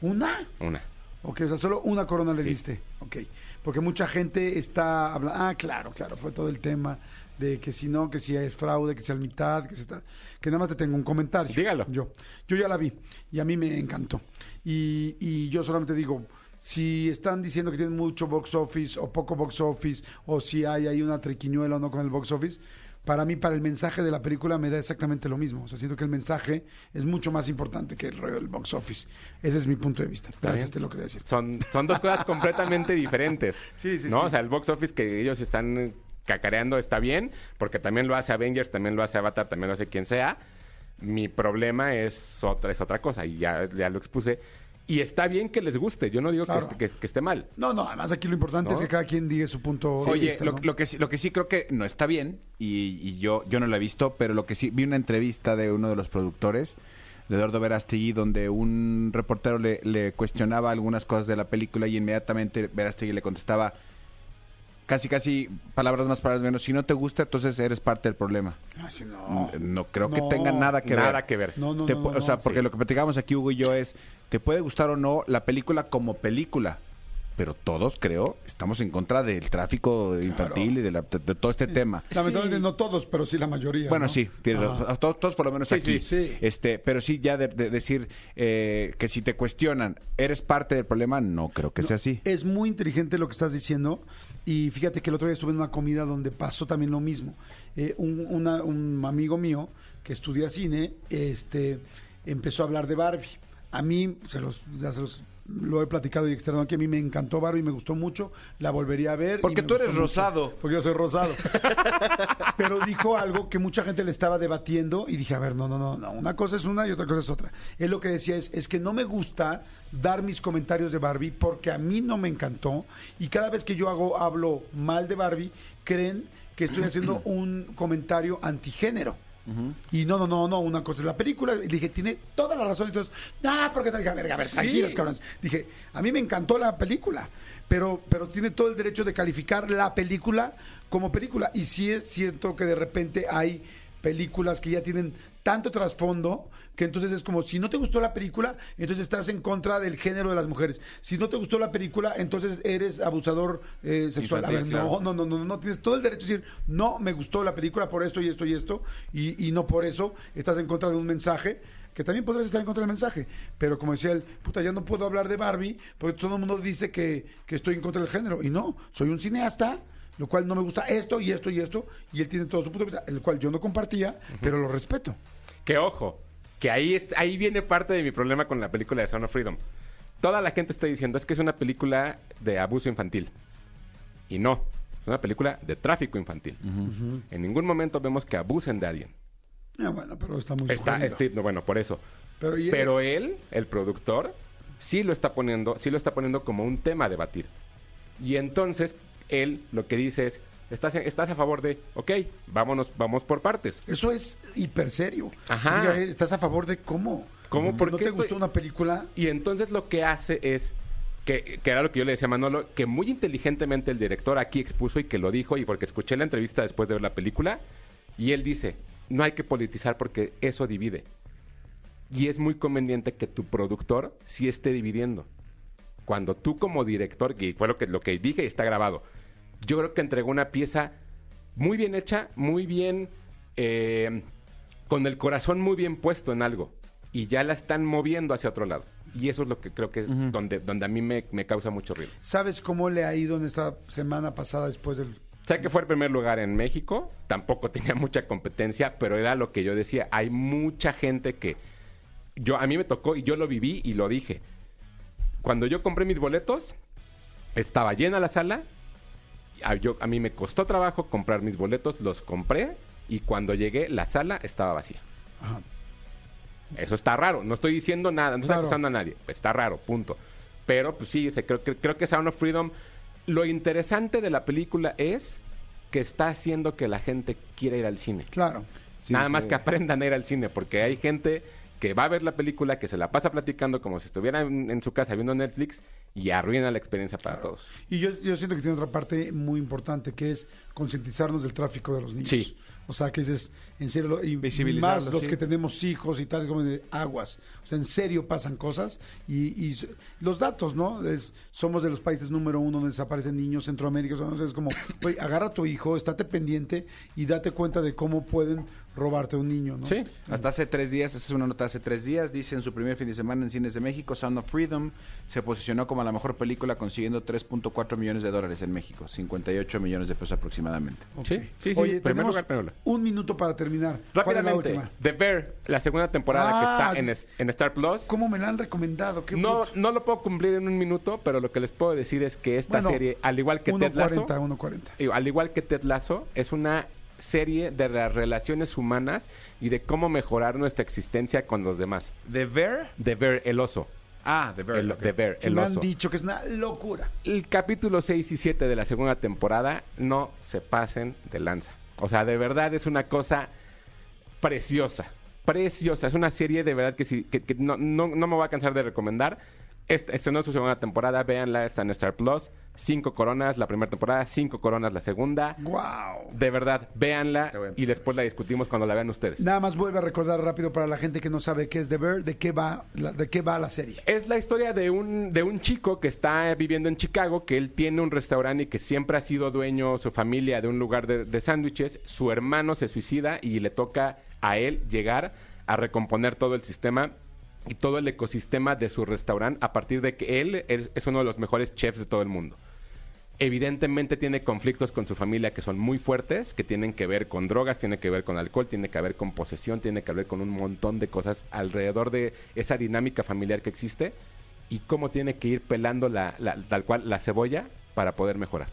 ¿Una? una. Ok, o sea, solo una corona le Sí. diste. Ok. Porque mucha gente está hablando. Ah, claro, claro, fue todo el tema de que si no, que si es fraude, que si al mitad, que si está. Que nada más te tengo un comentario. Dígalo. Yo. Yo ya la vi y a mí me encantó. Y, y yo solamente digo. Si están diciendo que tienen mucho box office o poco box office, o si hay ahí una triquiñuela o no con el box office, para mí, para el mensaje de la película, me da exactamente lo mismo. O sea, siento que el mensaje es mucho más importante que el rollo del box office. Ese es mi punto de vista. Gracias, te lo quería decir. Son, son dos cosas completamente diferentes. Sí, sí, ¿no? sí. O sea, el box office que ellos están cacareando está bien, porque también lo hace Avengers, también lo hace Avatar, también lo hace quien sea. Mi problema es otra, es otra cosa, y ya, ya lo expuse. Y está bien que les guste, yo no digo que Claro. que, que esté mal. No, no, además aquí lo importante ¿No? es que cada quien diga su punto de Oye, vista. lo, ¿no? lo que, sí- lo que sí creo que no está bien, y, y yo, yo no lo he visto, pero lo que sí, vi una entrevista de uno de los productores, de Eduardo Verástegui, donde un reportero le, le cuestionaba algunas cosas de la película y inmediatamente Verástegui le contestaba casi, casi palabras más, palabras menos, si no te gusta, entonces eres parte del problema. Sí, no. No creo que tenga nada que ver. Nada que ver. No, no, Te no, pu- no, o sea, no. porque sí. lo que platicamos aquí Hugo y yo es, te puede gustar o no la película como película, pero todos creo estamos en contra del tráfico infantil y de, la- de- de todo este tema. Lamentablemente no todos, pero sí la mayoría. Bueno, ¿no? sí, tienes Ajá. razón. todos, todos por lo menos Sí, aquí. sí, sí. Este, pero sí ya de, de decir eh, que si te cuestionan, eres parte del problema, no creo que sea así. Es muy inteligente lo que estás diciendo. Y fíjate que el otro día estuve en una comida donde pasó también lo mismo. Eh, un, una- un amigo mío que estudia cine este, empezó a hablar de Barbie. A mí, se los, ya se los lo he platicado y externado que a mí me encantó Barbie, me gustó mucho, la volvería a ver. Porque tú eres mucho. rosado. Porque yo soy rosado. Pero dijo algo que mucha gente le estaba debatiendo y dije, a ver, no, no, no, no, una cosa es una y otra cosa es otra. Él lo que decía es, es que no me gusta dar mis comentarios de Barbie porque a mí no me encantó y cada vez que yo hago, hablo mal de Barbie, creen que estoy haciendo un comentario antigénero. Y no, no, no, no, una cosa es la película. Y dije, tiene toda la razón. Entonces, no, porque tal, a ver, a ver, Sí. tranquilos, cabrones. Dije, a mí me encantó la película, pero, pero tiene todo el derecho de calificar la película como película. Y sí es cierto que de repente hay películas que ya tienen tanto trasfondo que entonces es como si no te gustó la película, entonces estás en contra del género de las mujeres. Si no te gustó la película, entonces eres abusador eh, sexual. A ver, no, no, no, no, no, tienes todo el derecho de decir, no me gustó la película por esto y esto y esto, y, y no por eso estás en contra de un mensaje, que también podrías estar en contra del mensaje, pero como decía él, puta, ya no puedo hablar de Barbie, porque todo el mundo dice que, que estoy en contra del género, y no, soy un cineasta, lo cual no me gusta esto y esto y esto, y él tiene todo su punto de vista, el cual yo no compartía, pero lo respeto. Que ojo, que ahí, ahí viene parte de mi problema con la película de Sound of Freedom. Toda la gente está diciendo es que es una película de abuso infantil. Y no, es una película de tráfico infantil. En ningún momento vemos que abusen de alguien. Ah, bueno, pero está muy Está, este- no, bueno, por eso. Pero, y- Pero él, el productor, sí lo está poniendo, sí lo está poniendo como un tema a debatir. Y entonces él lo que dice es, estás, estás a favor de, ok, vámonos, vamos por partes. Eso es hiper serio. Ajá. Oiga, eh, ¿Estás a favor de cómo? ¿Cómo? ¿Por ¿No qué te estoy- gustó una película? Y entonces lo que hace es, que, que era lo que yo le decía a Manolo, que muy inteligentemente el director aquí expuso y que lo dijo, y porque escuché la entrevista después de ver la película, y él dice, no hay que politizar porque eso divide. Y es muy conveniente que tu productor sí esté dividiendo. Cuando tú como director, y fue lo que, lo que dije y está grabado, yo creo que entregó una pieza muy bien hecha, muy bien, eh, con el corazón muy bien puesto en algo. Y ya la están moviendo hacia otro lado. Y eso es lo que creo que es donde, donde a mí me, me causa mucho ruido. ¿Sabes cómo le ha ido en esta semana pasada después del... Sé que fue el primer lugar en México, tampoco tenía mucha competencia, pero era lo que yo decía. Hay mucha gente que yo a mí me tocó y yo lo viví y lo dije. Cuando yo compré mis boletos, estaba llena la sala. A, yo, a mí me costó trabajo comprar mis boletos, los compré y cuando llegué la sala estaba vacía. Ajá. Eso está raro. No estoy diciendo nada, no estoy Claro. acusando a nadie. Está raro, punto. Pero, pues sí, se- creo, que- creo que Sound of Freedom. Lo interesante de la película es que está haciendo que la gente quiera ir al cine. Claro. Sí, Nada sí. más que aprendan a ir al cine, porque hay gente que va a ver la película, que se la pasa platicando como si estuviera en, en su casa viendo Netflix y arruina la experiencia para todos. Y yo, yo siento que tiene otra parte muy importante que es concientizarnos del tráfico de los niños. Sí. O sea, que dices, en serio, lo- y más los sí. que tenemos hijos y tal, como de aguas. O sea, en serio pasan cosas. Y, los datos, ¿no? Es, somos de los países número uno donde desaparecen niños, Centroamérica. O sea, es como, güey, agarra a tu hijo, estate pendiente y date cuenta de cómo pueden robarte un niño, ¿no? Sí. Hasta hace tres días, esta es una nota hace tres días, dice en su primer fin de semana en cines de México, Sound of Freedom se posicionó como la mejor película consiguiendo 3.4 millones de dólares en México, 58 millones de pesos aproximadamente. Sí, sí, sí. Oye, primer lugar, primer lugar. un minuto para terminar. ¿Cuál es la Rápidamente, última? The Bear, la segunda temporada Ah, que está en, des- en Star Plus. ¿Cómo me la han recomendado? Qué No, bruto. no lo puedo cumplir en un minuto, pero lo que les puedo decir es que esta Bueno, serie, al igual que Ted Lasso, 1.40, 1.40. y al igual que Ted Lasso, es una serie de las relaciones humanas y de cómo mejorar nuestra existencia con los demás. ¿The Bear? The Bear, el oso. Ah, The Bear. El. The Bear, el me han oso. dicho que es una locura. El capítulo 6 y 7 de la segunda temporada no se pasen de lanza. O sea, de verdad es una cosa preciosa. Preciosa. Es una serie de verdad que, no, no, no me voy a cansar de recomendar. Este, este no es su segunda temporada. Véanla, está en Star Plus. Cinco coronas la primera temporada, cinco coronas la segunda. ¡Wow! De verdad, véanla y después la discutimos cuando la vean ustedes. Nada más vuelve a recordar rápido para la gente que no sabe qué es The Bear, de qué va la, de qué va la serie. Es la historia de un, de un chico que está viviendo en Chicago, que él tiene un restaurante y que siempre ha sido dueño, su familia, de un lugar de, de sándwiches. Su hermano se suicida y le toca a él llegar a recomponer todo el sistema y todo el ecosistema de su restaurante a partir de que él es, uno de los mejores chefs de todo el mundo. Evidentemente tiene conflictos con su familia que son muy fuertes, que tienen que ver con drogas, tiene que ver con alcohol, tiene que ver con posesión, tiene que ver con un montón de cosas alrededor de esa dinámica familiar que existe y cómo tiene que ir pelando la, la- tal cual la cebolla para poder mejorar.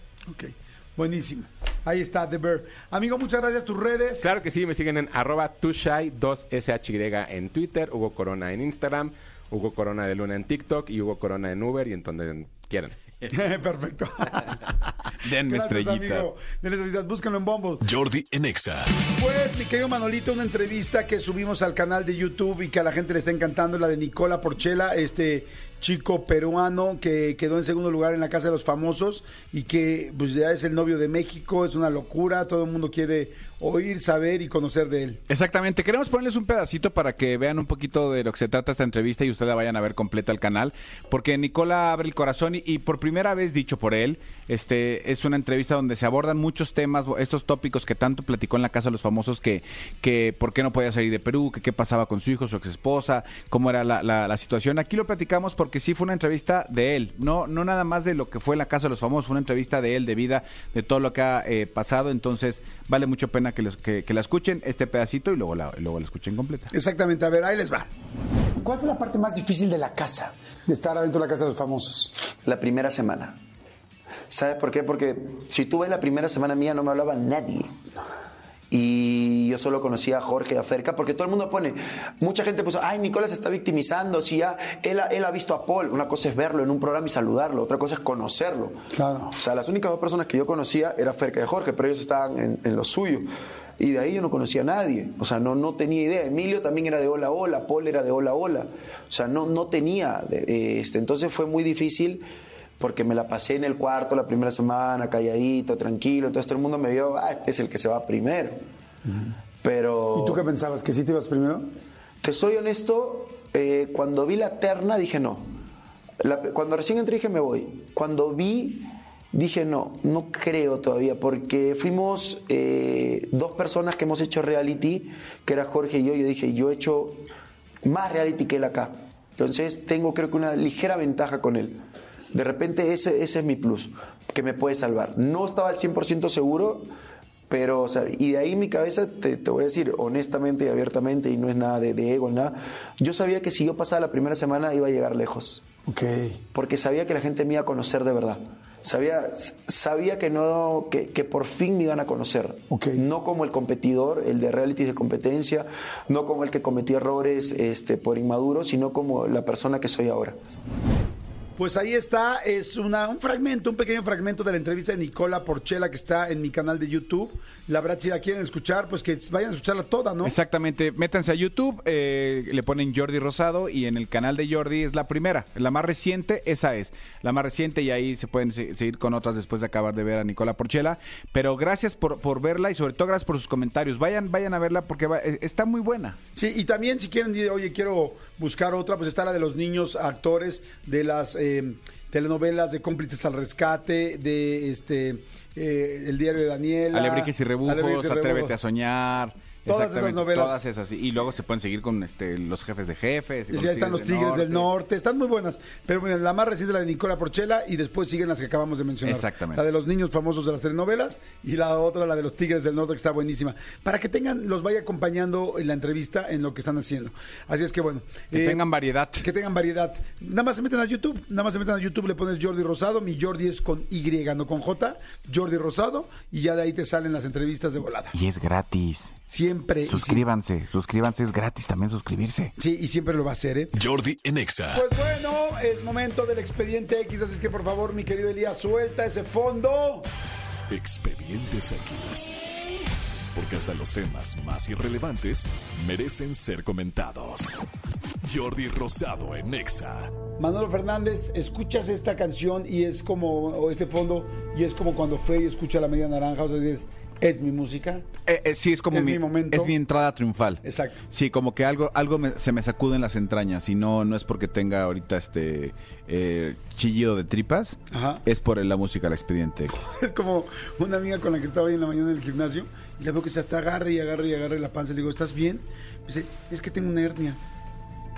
Buenísimo. Ahí está The Bear. Amigo, muchas gracias. Tus redes. Claro que sí, me siguen en arroba tushai2shy en Twitter, Hugo Corona en Instagram, Hugo Corona de Luna en TikTok y Hugo Corona en Uber y en donde quieran. Perfecto. Denme Gracias, estrellitas. amigo. Estrellitas. Búscalo en Bumble. Jordi en Exa. Pues, mi querido Manolito, una entrevista que subimos al canal de YouTube y que a la gente le está encantando, la de Nicola Porchela, este chico peruano que quedó en segundo lugar en la Casa de los Famosos y que pues ya es el novio de México, es una locura, todo el mundo quiere oír, saber y conocer de él. Exactamente, queremos ponerles un pedacito para que vean un poquito de lo que se trata esta entrevista y ustedes la vayan a ver completa al canal, porque Nicola abre el corazón y, por primera vez dicho por él, este es una entrevista donde se abordan muchos temas, estos tópicos que tanto platicó en la casa de los famosos que, que por qué no podía salir de Perú, que qué pasaba con su hijo, su ex esposa, cómo era la, la- la situación. Aquí lo platicamos porque sí fue una entrevista de él, no, no nada más de lo que fue en la casa de los famosos, fue una entrevista de él, de vida, de todo lo que ha eh, pasado, entonces vale mucho pena que, los- que, que la escuchen este pedacito y luego la, y luego la escuchen completa. Exactamente, a ver, ahí les va. ¿Cuál fue la parte más difícil de la casa, de estar adentro de la Casa de los Famosos? La primera semana. ¿Sabes por qué? Porque si tú ves la primera semana mía no me hablaba nadie. Y yo solo conocía a Jorge y a Ferca, porque todo el mundo pone, mucha gente puso, ay, Nicolás está victimizando, si ya él, ha- él ha visto a Paul, una cosa es verlo en un programa y saludarlo, otra cosa es conocerlo. Claro. O sea, las únicas dos personas que yo conocía era Ferca y Jorge, pero ellos estaban en, en lo suyo. Y de ahí yo no conocía a nadie, o sea, no, no tenía idea. Emilio también era de hola, hola, Paul era de hola, hola. O sea, no, no tenía, eh, este, entonces fue muy difícil porque me la pasé en el cuarto la primera semana, calladito, tranquilo, entonces todo el mundo me vio, ah, este es el que se va primero. Pero... ¿Y tú qué pensabas? ¿Que sí te ibas primero? Te soy honesto, eh, cuando vi la terna dije no. La- cuando recién entré dije me voy. Cuando vi dije no, no creo todavía, porque fuimos eh, dos personas que hemos hecho reality, que era Jorge y yo. Yo dije, yo he hecho más reality que él acá. Entonces tengo creo que una ligera ventaja con él. De repente ese, ese es mi plus, que me puede salvar. No estaba al 100% seguro, pero, o sea, y de ahí mi cabeza, te, te voy a decir honestamente y abiertamente, y no es nada de, de ego, nada. Yo sabía que si yo pasaba la primera semana iba a llegar lejos, Ok. porque sabía que la gente me iba a conocer de verdad. Sabía, sabía que, no, que, que por fin me iban a conocer. Ok. No como el competidor, el de reality de competencia, no como el que cometió errores este, por inmaduro, sino como la persona que soy ahora. Pues ahí está, es una, un fragmento, un pequeño fragmento de la entrevista de Nicola Porchela que está en mi canal de YouTube. La verdad, si la quieren escuchar, pues que vayan a escucharla toda, ¿no? Exactamente, métanse a YouTube, eh, le ponen Jordi Rosado y en el canal de Jordi es la primera, la más reciente, esa es, la más reciente y ahí se pueden se- seguir con otras después de acabar de ver a Nicola Porchela. Pero gracias por, por verla y sobre todo gracias por sus comentarios. Vayan, vayan a verla porque va- eh, está muy buena. Sí, y también si quieren, oye, quiero buscar otra, pues está la de los niños actores de las eh, telenovelas de cómplices al rescate, de este eh, el diario de Daniel, Alebrijes y rebujos, Atrévete a soñar. Todas esas novelas. Todas esas. Y luego se pueden seguir con este, los jefes de jefes. y Y con sí, ahí están los Tigres del Norte, están muy buenas. Pero miren, la más reciente la de Nicola Porchela y después siguen las que acabamos de mencionar. Exactamente. La de los niños famosos de las telenovelas y la otra, la de los Tigres del Norte, que está buenísima. Para que tengan, los vaya acompañando en la entrevista en lo que están haciendo. Así es que bueno. Que eh, tengan variedad. que tengan variedad. Nada más se meten a YouTube, nada más se meten a YouTube, le pones Jordi Rosado, mi Jordi es con Y, no con J, Jordi Rosado, y ya de ahí te salen las entrevistas de volada. Y es gratis. Siempre. Suscríbanse, suscríbanse, es gratis también suscribirse. Sí, y siempre lo va a hacer, ¿eh? Jordi en Exa. Pues bueno, es momento del expediente X, así que por favor, mi querido Elías, suelta ese fondo. Expedientes X. Porque hasta los temas más irrelevantes merecen ser comentados. Jordi Rosado en Exa. Manolo Fernández, escuchas esta canción y es como, o este fondo, y es como cuando fue y escucha la media naranja, o sea, dices, es mi música. Eh, eh, sí, es como Es mi, mi momento. es mi entrada triunfal. Exacto. Sí, como que algo, algo me- se me sacude en las entrañas y no, no es porque tenga ahorita este eh, chillido de tripas, Ajá. es por la música del expediente X. Es como una amiga con la que estaba ahí en la mañana en el gimnasio y la veo que se hasta agarre y agarre y agarre la panza. Le digo, ¿estás bien? Me dice, es que tengo una hernia.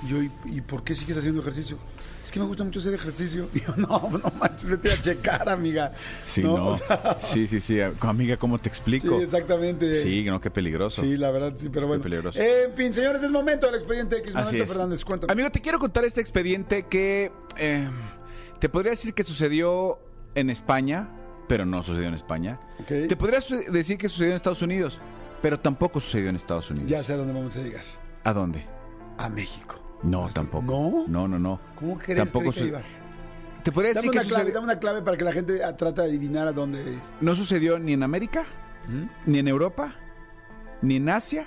Y yo, ¿y, y por qué sigues haciendo ejercicio? Es que me gusta mucho hacer ejercicio. Y yo, no, no manches, vete a checar, amiga. Sí, no. O sea, Sí, sí, sí. Amiga, ¿cómo te sí, explico? exactamente. Sí, no, qué peligroso. Sí, la verdad, sí, pero bueno. peligroso. Eh, en fin, señores, es momento del expediente X. Así es. Fernández, cuéntame. Amigo, te quiero contar este expediente que eh, te podría decir que sucedió en España, pero no sucedió en España. Ok. Te podría decir que sucedió en Estados Unidos, pero tampoco sucedió en Estados Unidos. Ya sé a dónde vamos a llegar. ¿A dónde? A México. No, tampoco. ¿No? No, no, no. ¿Cómo crees Tampoco que iba? Te podría Dame decir que una clave, dame una clave para que la gente trate de adivinar a dónde. no sucedió ni en América, ni en Europa, ni en Asia,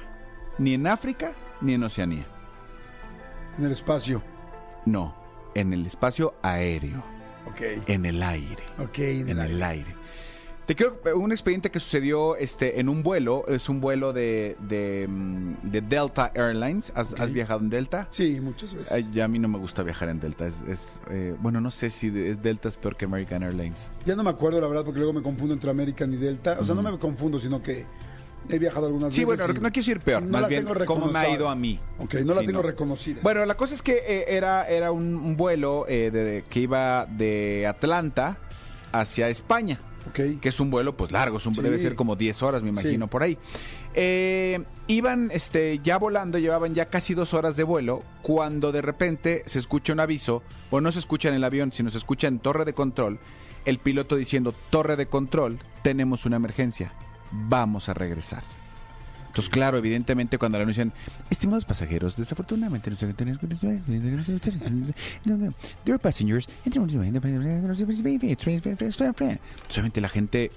ni en África, ni en Oceanía. En el espacio. No, en el espacio aéreo, Ok. en el aire. Ok, en, en el el aire. Te quiero un expediente que sucedió este en un vuelo, es un vuelo de, de, mm, de Delta Airlines. ¿Has, has viajado en Delta? Sí, muchas veces. Ay, ya a mí no me gusta viajar en Delta. Es, es, eh, bueno, no sé si es Delta es peor que American Airlines. Ya no me acuerdo, la verdad, porque luego me confundo entre American y Delta. O sea, no me confundo, sino que he viajado algunas Sí, veces. bueno, y no quiero decir peor, no más la bien tengo cómo me ha ido a mí. Ok, no la Sí, tengo no. reconocida. Bueno, la cosa es que eh, era, era un, un vuelo eh, de- de- que iba de Atlanta hacia España. Ok. que es un vuelo pues largo, es un- Sí. debe ser como 10 horas, me imagino, Sí. por ahí. Eh, iban este, ya volando, llevaban ya casi dos horas de vuelo, cuando de repente se escucha un aviso, o no se escucha en el avión, sino se escucha en torre de control, el piloto diciendo, torre de control, tenemos una emergencia, vamos a regresar. Entonces, claro, evidentemente cuando le anuncian, estimados pasajeros, desafortunadamente los Dear passengers, solamente la gente,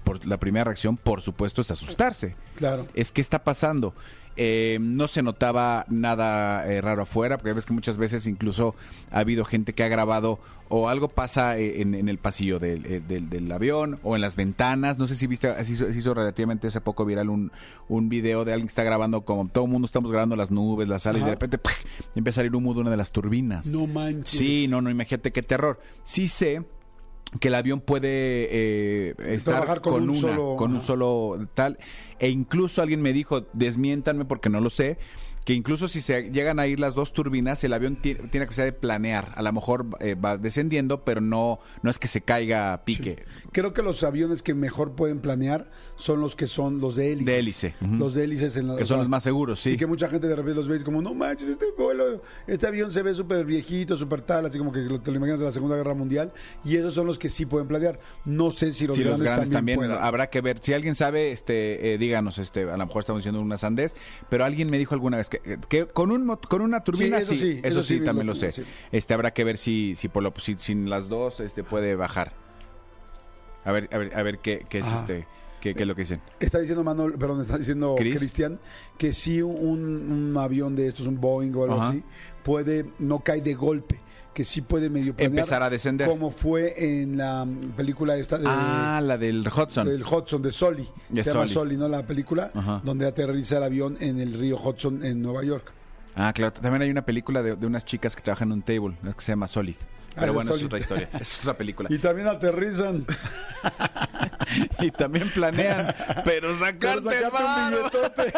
por la primera reacción, por supuesto, es asustarse. Claro. Es que está pasando. Eh, no se notaba nada eh, raro afuera, porque ves que muchas veces incluso ha habido gente que ha grabado o algo pasa eh, en, en el pasillo del, eh, del- del avión o en las ventanas. No sé si viste, se hizo, se hizo relativamente hace poco viral un, un video de alguien que está grabando, como todo el mundo estamos grabando las nubes, la sala, y de repente empieza a salir humo de una de las turbinas. No manches. Sí, no, no, imagínate qué terror. Sí sé que el avión puede eh, estar Trabajar con con, un una, solo- con un solo tal. E incluso alguien me dijo, desmiéntanme porque no lo sé, que incluso si se llegan a ir las dos turbinas, el avión ti- tiene que ser de planear. A lo mejor eh, va descendiendo, pero no, no es que se caiga a pique. Creo que los aviones que mejor pueden planear son los que son los de hélices. De hélice. Los de hélices en la, Que son sea, los más seguros, sí. que mucha gente de repente los ve y como, no manches, este vuelo, este avión se ve súper viejito, súper tal, así como que te lo imaginas de la Segunda Guerra Mundial. Y esos son los que sí pueden planear. No sé si los, si los grandes, grandes también, habrá que ver. Si alguien sabe, este, eh, díganos, este, a lo mejor estamos diciendo una sandez, pero alguien me dijo alguna vez que, que con un con una turbina Sí, eso sí, eso, sí, sí, también lo- sé. Este, habrá que ver si, si por lo, si, sin las dos, este, puede bajar. A ver, a ver, a ver qué, qué es este, qué, qué es lo que dicen. Está diciendo Manuel, perdón, está diciendo Chris. Cristian que si un, un avión de estos, un Boeing o algo Ajá. así, puede, no cae de golpe, que sí puede medio planear. Empezar a descender. Como fue en la película esta de... ah, la del Hudson. del Hudson, de Soli. De Se llama. Soli, ¿no? La película, Ajá. donde aterriza el avión en el río Hudson en Nueva York. Ah, claro. También hay una película de, de unas chicas que trabajan en un table, que se llama Solid. Ah, Pero bueno, es otra historia. Es otra película. Y también aterrizan. y también planean, pero sacarte, Pero sacarte billetote.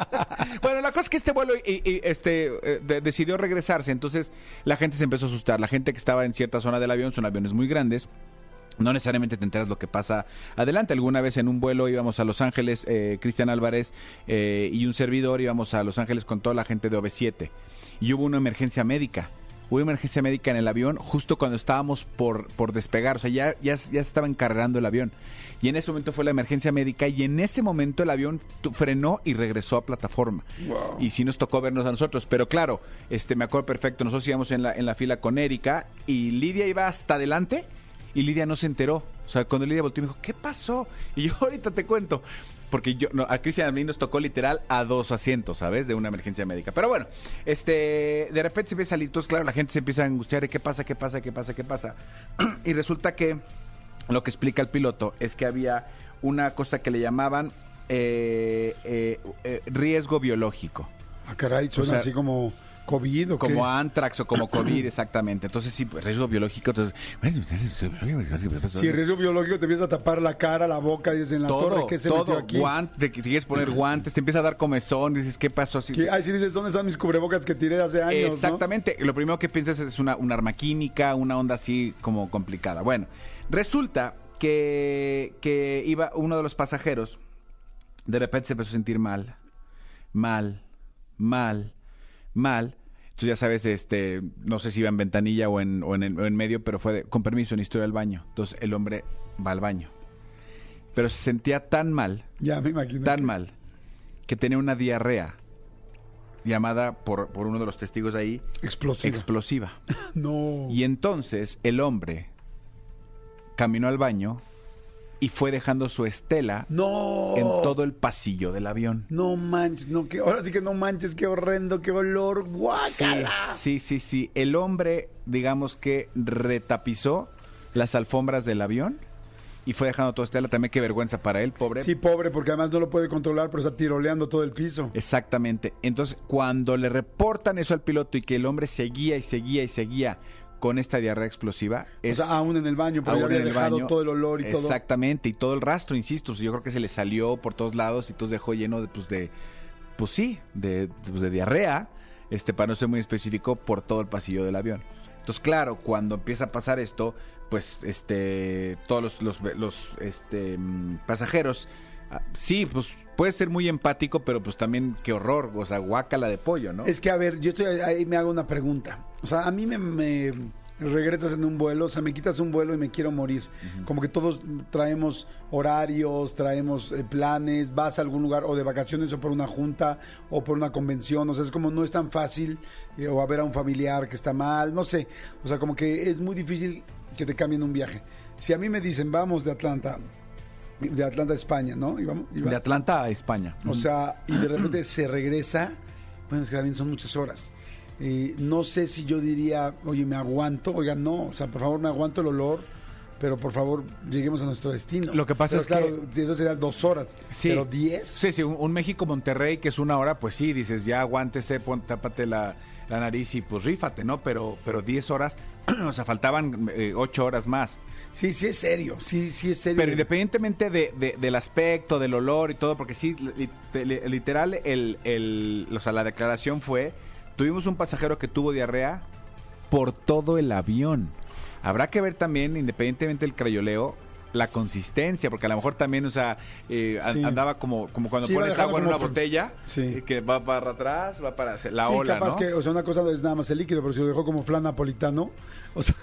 bueno, la cosa es que este vuelo y- y, este, eh, de- decidió regresarse, entonces la gente se empezó a asustar. La gente que estaba en cierta zona del avión, son aviones muy grandes. No necesariamente te enteras lo que pasa adelante. Alguna vez en un vuelo íbamos a Los Ángeles, eh, Cristian Álvarez eh, y un servidor íbamos a Los Ángeles con toda la gente de OV7 y hubo una emergencia médica. Hubo emergencia médica en el avión justo cuando estábamos por, por despegar. O sea, ya, ya, ya se estaba encarregando el avión. Y en ese momento fue la emergencia médica y en ese momento el avión frenó y regresó a plataforma. Y sí nos tocó vernos a nosotros. Pero claro, este me acuerdo perfecto. Nosotros íbamos en la, en la fila con Erika y Lidia iba hasta adelante y Lidia no se enteró. O sea, cuando Lidia volteó me dijo, ¿qué pasó? Y yo ahorita te cuento. Porque yo, no, a Cristian a mí nos tocó literal a dos asientos, ¿sabes? De una emergencia médica. Pero bueno, este, de repente se empieza a salir, entonces claro, la gente se empieza a angustiar, ¿y ¿qué pasa? ¿Qué pasa? ¿Qué pasa? ¿Qué pasa? y resulta que lo que explica el piloto es que había una cosa que le llamaban eh, eh, eh, riesgo biológico. Ah, caray, suena O sea, así como COVID o Como qué? antrax o como COVID, exactamente. Entonces sí, pues, riesgo biológico. Entonces, Si el riesgo biológico te empieza a tapar la cara, la boca, dices en la todo, torre, ¿qué se metió todo, aquí? guantes, te quieres poner guantes, te empieza a dar comezón, dices, ¿qué pasó? Así, ¿Qué? Ay, si dices, ¿dónde están mis cubrebocas que tiré hace años? no? Exactamente. Lo primero que piensas es una, un arma química, una onda así como complicada. Bueno, resulta que, que iba uno de los pasajeros, de repente se empezó a sentir mal, mal, mal, mal. Entonces ya sabes, este, no sé si iba en ventanilla o en, o en, el- o en medio, pero fue de, con permiso, necesito ir al baño. Entonces el hombre va al baño. Pero se sentía tan mal, Ya me imagino. tan que- mal, que tenía una diarrea llamada por, por uno de los testigos ahí Explosiva. explosiva. no. Y entonces el hombre caminó al baño y fue dejando su estela No. en todo el pasillo del avión. No manches, no, que, ahora sí que no manches, qué horrendo, qué olor, Sí, sí, sí, sí. El hombre, digamos que retapizó las alfombras del avión y fue dejando toda estela. También qué vergüenza para él, pobre. Sí, pobre, porque además no lo puede controlar, pero está tiroleando todo el piso. Exactamente. Entonces, cuando le reportan eso al piloto y que el hombre seguía y seguía y seguía con esta diarrea explosiva, es o sea, aún en el baño, aún había en el dejado baño. todo el olor y todo. Exactamente, y todo el rastro, insisto. Yo creo que se le salió por todos lados y entonces dejó lleno de, pues, de, pues sí, de, pues, de diarrea, este, para no ser muy específico, por todo el pasillo del avión. Entonces, claro, cuando empieza a pasar esto, pues, este, todos los, los, los, este, mm, pasajeros, sí, pues, puede ser muy empático, pero pues también qué horror, o sea, guácala de pollo, ¿no? Es que, a ver, yo estoy ahí me hago una pregunta. O sea, a mí me, me regresas en un vuelo, o sea, me quitas un vuelo y me quiero morir. Como que todos traemos horarios, traemos eh, planes, vas a algún lugar o de vacaciones o por una junta o por una convención. O sea, es como no es tan fácil eh, o a ver a un familiar que está mal, no sé. O sea, como que es muy difícil que te cambien un viaje. Si a mí me dicen, vamos de Atlanta, de Atlanta a España, ¿no? Va- De Atlanta a España. o sea, y de repente se regresa. Bueno, es que también son muchas horas. Eh, no sé si yo diría, oye, me aguanto. Oiga, no, o sea, por favor, me aguanto el olor, pero por favor, lleguemos a nuestro destino. Lo que pasa Pero es claro, eso sería dos horas. Sí. Pero diez. Sí, sí, un, un México-Monterrey que es una hora, pues sí, dices, ya aguántese, pon, tápate la, la nariz y pues rífate, ¿no? Pero, pero 10 horas, o sea, faltaban eh, 8 horas más. Sí, sí es serio. Sí, sí es serio. Pero independientemente de, de- del aspecto, del olor y todo, porque sí, li- li- literal, el, el, o sea, la declaración fue, tuvimos un pasajero que tuvo diarrea por todo el avión. Habrá que ver también, independientemente del crayoleo, la consistencia, porque a lo mejor también, o sea, eh, Sí. andaba como, como cuando Sí, pones agua en una botella, Sí. eh, que va para atrás, va para la sí, ola, capaz ¿no? que, o sea, una cosa es nada más el líquido, pero si lo dejó como flan napolitano, o sea,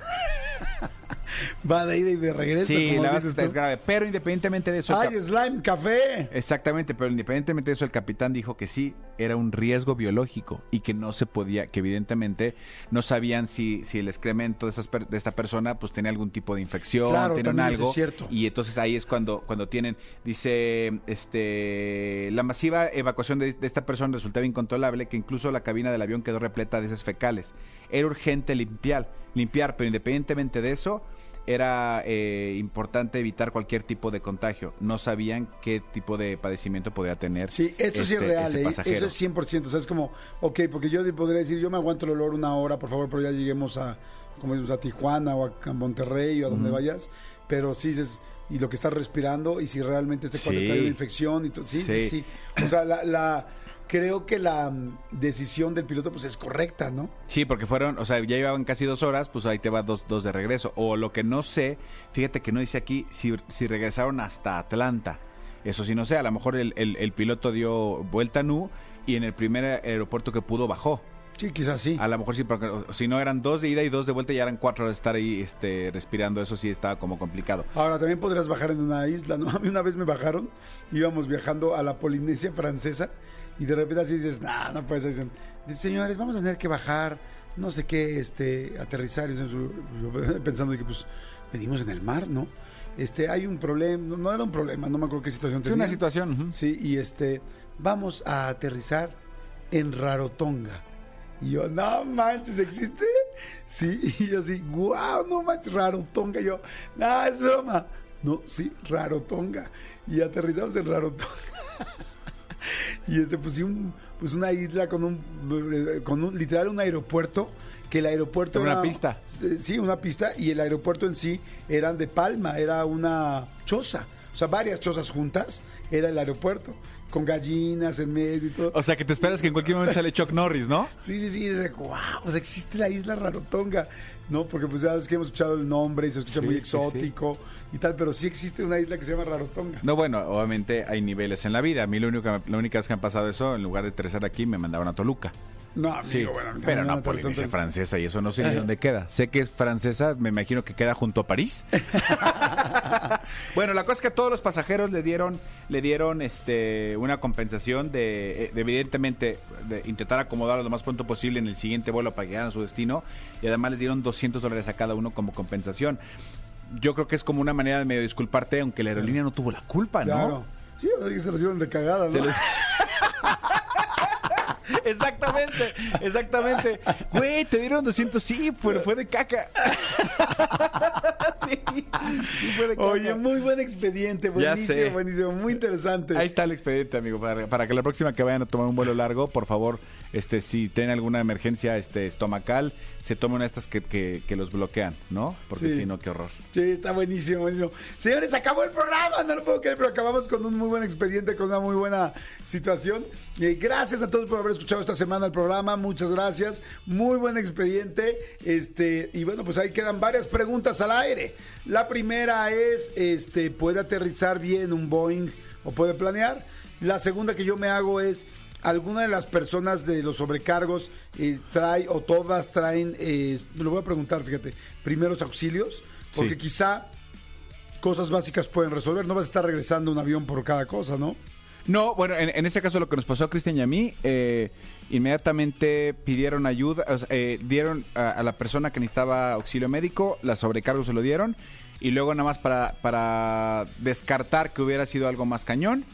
va de ida y de regreso. Sí, la verdad es grave. Pero independientemente de eso... ¡Ay, slime, café! Exactamente, pero independientemente de eso, el capitán dijo que sí, era un riesgo biológico y que no se podía, que evidentemente no sabían si, si el excremento de, estas de esta persona pues tenía algún tipo de infección, Claro, eso algo. es cierto. Y entonces ahí es cuando, cuando tienen, dice, este, la masiva evacuación de, de esta persona resultaba incontrolable, que incluso la cabina del avión quedó repleta de heces fecales. Era urgente limpiar, limpiar, pero independientemente de eso, era eh, importante evitar cualquier tipo de contagio. No sabían qué tipo de padecimiento podría tener. Sí, esto sí es este, real, ¿eh? eso es 100%, o sea, es como, ok, porque yo podría decir, yo me aguanto el olor una hora, por favor, pero ya lleguemos a, como decimos, a Tijuana o a Monterrey o a donde vayas, pero sí dices, y lo que estás respirando y si realmente este cuate Sí. trae una infección y todo. Sí, sí, Sí. sí. O sea, la, la- creo que la mm, decisión del piloto pues es correcta, ¿no? Sí, porque fueron, o sea, ya llevaban casi dos horas, pues ahí te va dos, dos de regreso. O lo que no sé, fíjate que no dice aquí si, si regresaron hasta Atlanta. Eso sí, no sé, a lo mejor el, el- el piloto dio vuelta nu y en el primer aeropuerto que pudo bajó. Sí, quizás sí. A lo mejor sí, porque si no eran dos de ida y dos de vuelta, ya eran cuatro de estar ahí este, respirando. Eso sí estaba como complicado. Ahora, también podrías bajar en una isla, ¿no? A mí una vez me bajaron, íbamos viajando a la Polinesia francesa y de repente así dices, nah, no puedes. Dicen, señores, vamos a tener que bajar, no sé qué, este, aterrizar. Y yo, pensando que pues venimos en el mar, ¿no? Este, hay un problema, no, no era un problema, no me acuerdo qué situación Es tenía. una situación. ujú. Sí, y este, vamos a aterrizar en Rarotonga. Y yo, no manches, ¿existe? Sí, y yo así, wow, no manches, Rarotonga. Y yo, no, es broma. No, sí, Rarotonga. Y aterrizamos en Rarotonga. y este, pues, sí, un, pues una isla con un, eh, con un, literal, un aeropuerto, que el aeropuerto Una era- pista. eh, Sí, una pista, y el aeropuerto en sí eran de palma, era una choza. O sea, varias chozas juntas, era el aeropuerto, con gallinas en medio y todo. O sea, que te esperas que en cualquier momento sale Chuck Norris, ¿no? Sí, sí, sí, es wow, pues existe la isla Rarotonga, ¿no? Porque pues ya ves que hemos escuchado el nombre y se escucha Sí, muy sí, exótico y tal, pero sí existe una isla que se llama Rarotonga. No, bueno, obviamente hay niveles en la vida. A mí lo único la única vez que han pasado eso, en lugar de aterrizar aquí, me mandaron a Toluca. No, amigo, Sí, bueno, pero no Polinesia francesa y eso no sé ni dónde queda. Sé que es francesa, me imagino que queda junto a París. bueno, la cosa es que a todos los pasajeros le dieron le dieron este una compensación de, eh, de, evidentemente de intentar acomodarlos lo más pronto posible en el siguiente vuelo para que llegaran a su destino y además les dieron 200 dólares a cada uno como compensación. Yo creo que es como una manera de medio disculparte, aunque la aerolínea no tuvo la culpa, Claro. ¿no? Sí, o sea, que se los dieron de cagada, ¿no? Se Exactamente, exactamente. Güey, te dieron 200, sí, pero fue de caca. sí, sí fue de caca. Oye, muy buen expediente, buenísimo, buenísimo, muy interesante. Ahí está el expediente, amigo, para, para que la próxima que vayan a tomar un vuelo largo, por favor, este, si tienen alguna emergencia este, estomacal, se tomen una de estas que, que, que los bloquean, ¿no? Porque Sí. si no, qué horror. Sí, está buenísimo, buenísimo. Señores, acabó el programa, no lo puedo creer, pero acabamos con un muy buen expediente, con una muy buena situación. Eh, gracias a todos por haber escuchado esta semana el programa, muchas gracias. Muy buen expediente. Este, y bueno, pues ahí quedan varias preguntas al aire. La primera es, este, ¿puede aterrizar bien un Boeing o puede planear? La segunda que yo me hago es, ¿alguna de las personas de los sobrecargos eh, trae o todas traen, eh, me lo voy a preguntar, fíjate, primeros auxilios? Porque Sí. quizá cosas básicas pueden resolver. No vas a estar regresando un avión por cada cosa, ¿no? No, bueno, en, en este caso lo que nos pasó a Cristian y a mí, eh, inmediatamente pidieron ayuda, eh, dieron a, a la persona que necesitaba auxilio médico, la sobrecargo se lo dieron, y luego nada más para, para descartar que hubiera sido algo más cañón,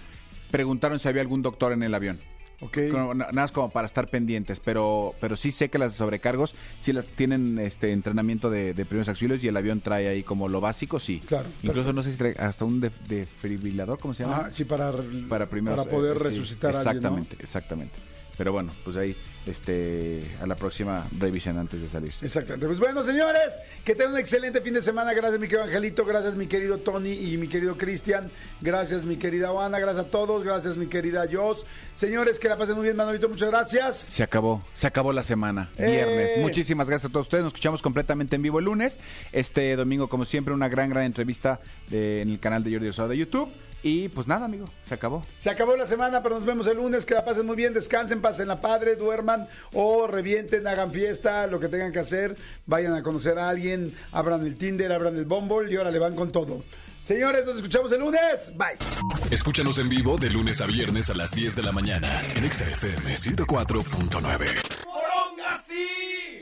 preguntaron si había algún doctor en el avión. Ok. Como- na- nada más como para estar pendientes, pero pero sí sé que las sobrecargos sí las tienen este entrenamiento de, de primeros auxilios y el avión trae ahí como lo básico, sí. Claro, Incluso perfecto. no sé si trae hasta un def- defibrilador, ¿cómo se llama? Ajá, sí, para, para primeros para poder eh, sí, resucitar a alguien, ¿no? exactamente exactamente pero bueno pues ahí este a la próxima revisen antes de salir Exactamente. Pues bueno, señores, que tengan un excelente fin de semana. Gracias, mi querido Angelito. Gracias, mi querido Tony y mi querido Cristian. Gracias, mi querida Juana. Gracias a todos. Gracias, mi querida Jos. Señores, que la pasen muy bien, Manolito. Muchas gracias. se acabó se acabó la semana ¡Eh! viernes muchísimas gracias a todos ustedes nos escuchamos completamente en vivo el lunes este domingo como siempre una gran gran entrevista de- en el canal de Jordi Rosado de YouTube y pues nada amigo se acabó Se acabó la semana, pero nos vemos el lunes. Que la pasen muy bien, descansen, pasen la padre, duerman o revienten, hagan fiesta, lo que tengan que hacer. Vayan a conocer a alguien, abran el Tinder, abran el Bumble y ahora le van con todo. Señores, nos escuchamos el lunes. Bye. Escúchanos en vivo de lunes a viernes a las 10 de la mañana en Exa FM 104.9. ¡Moronga, sí!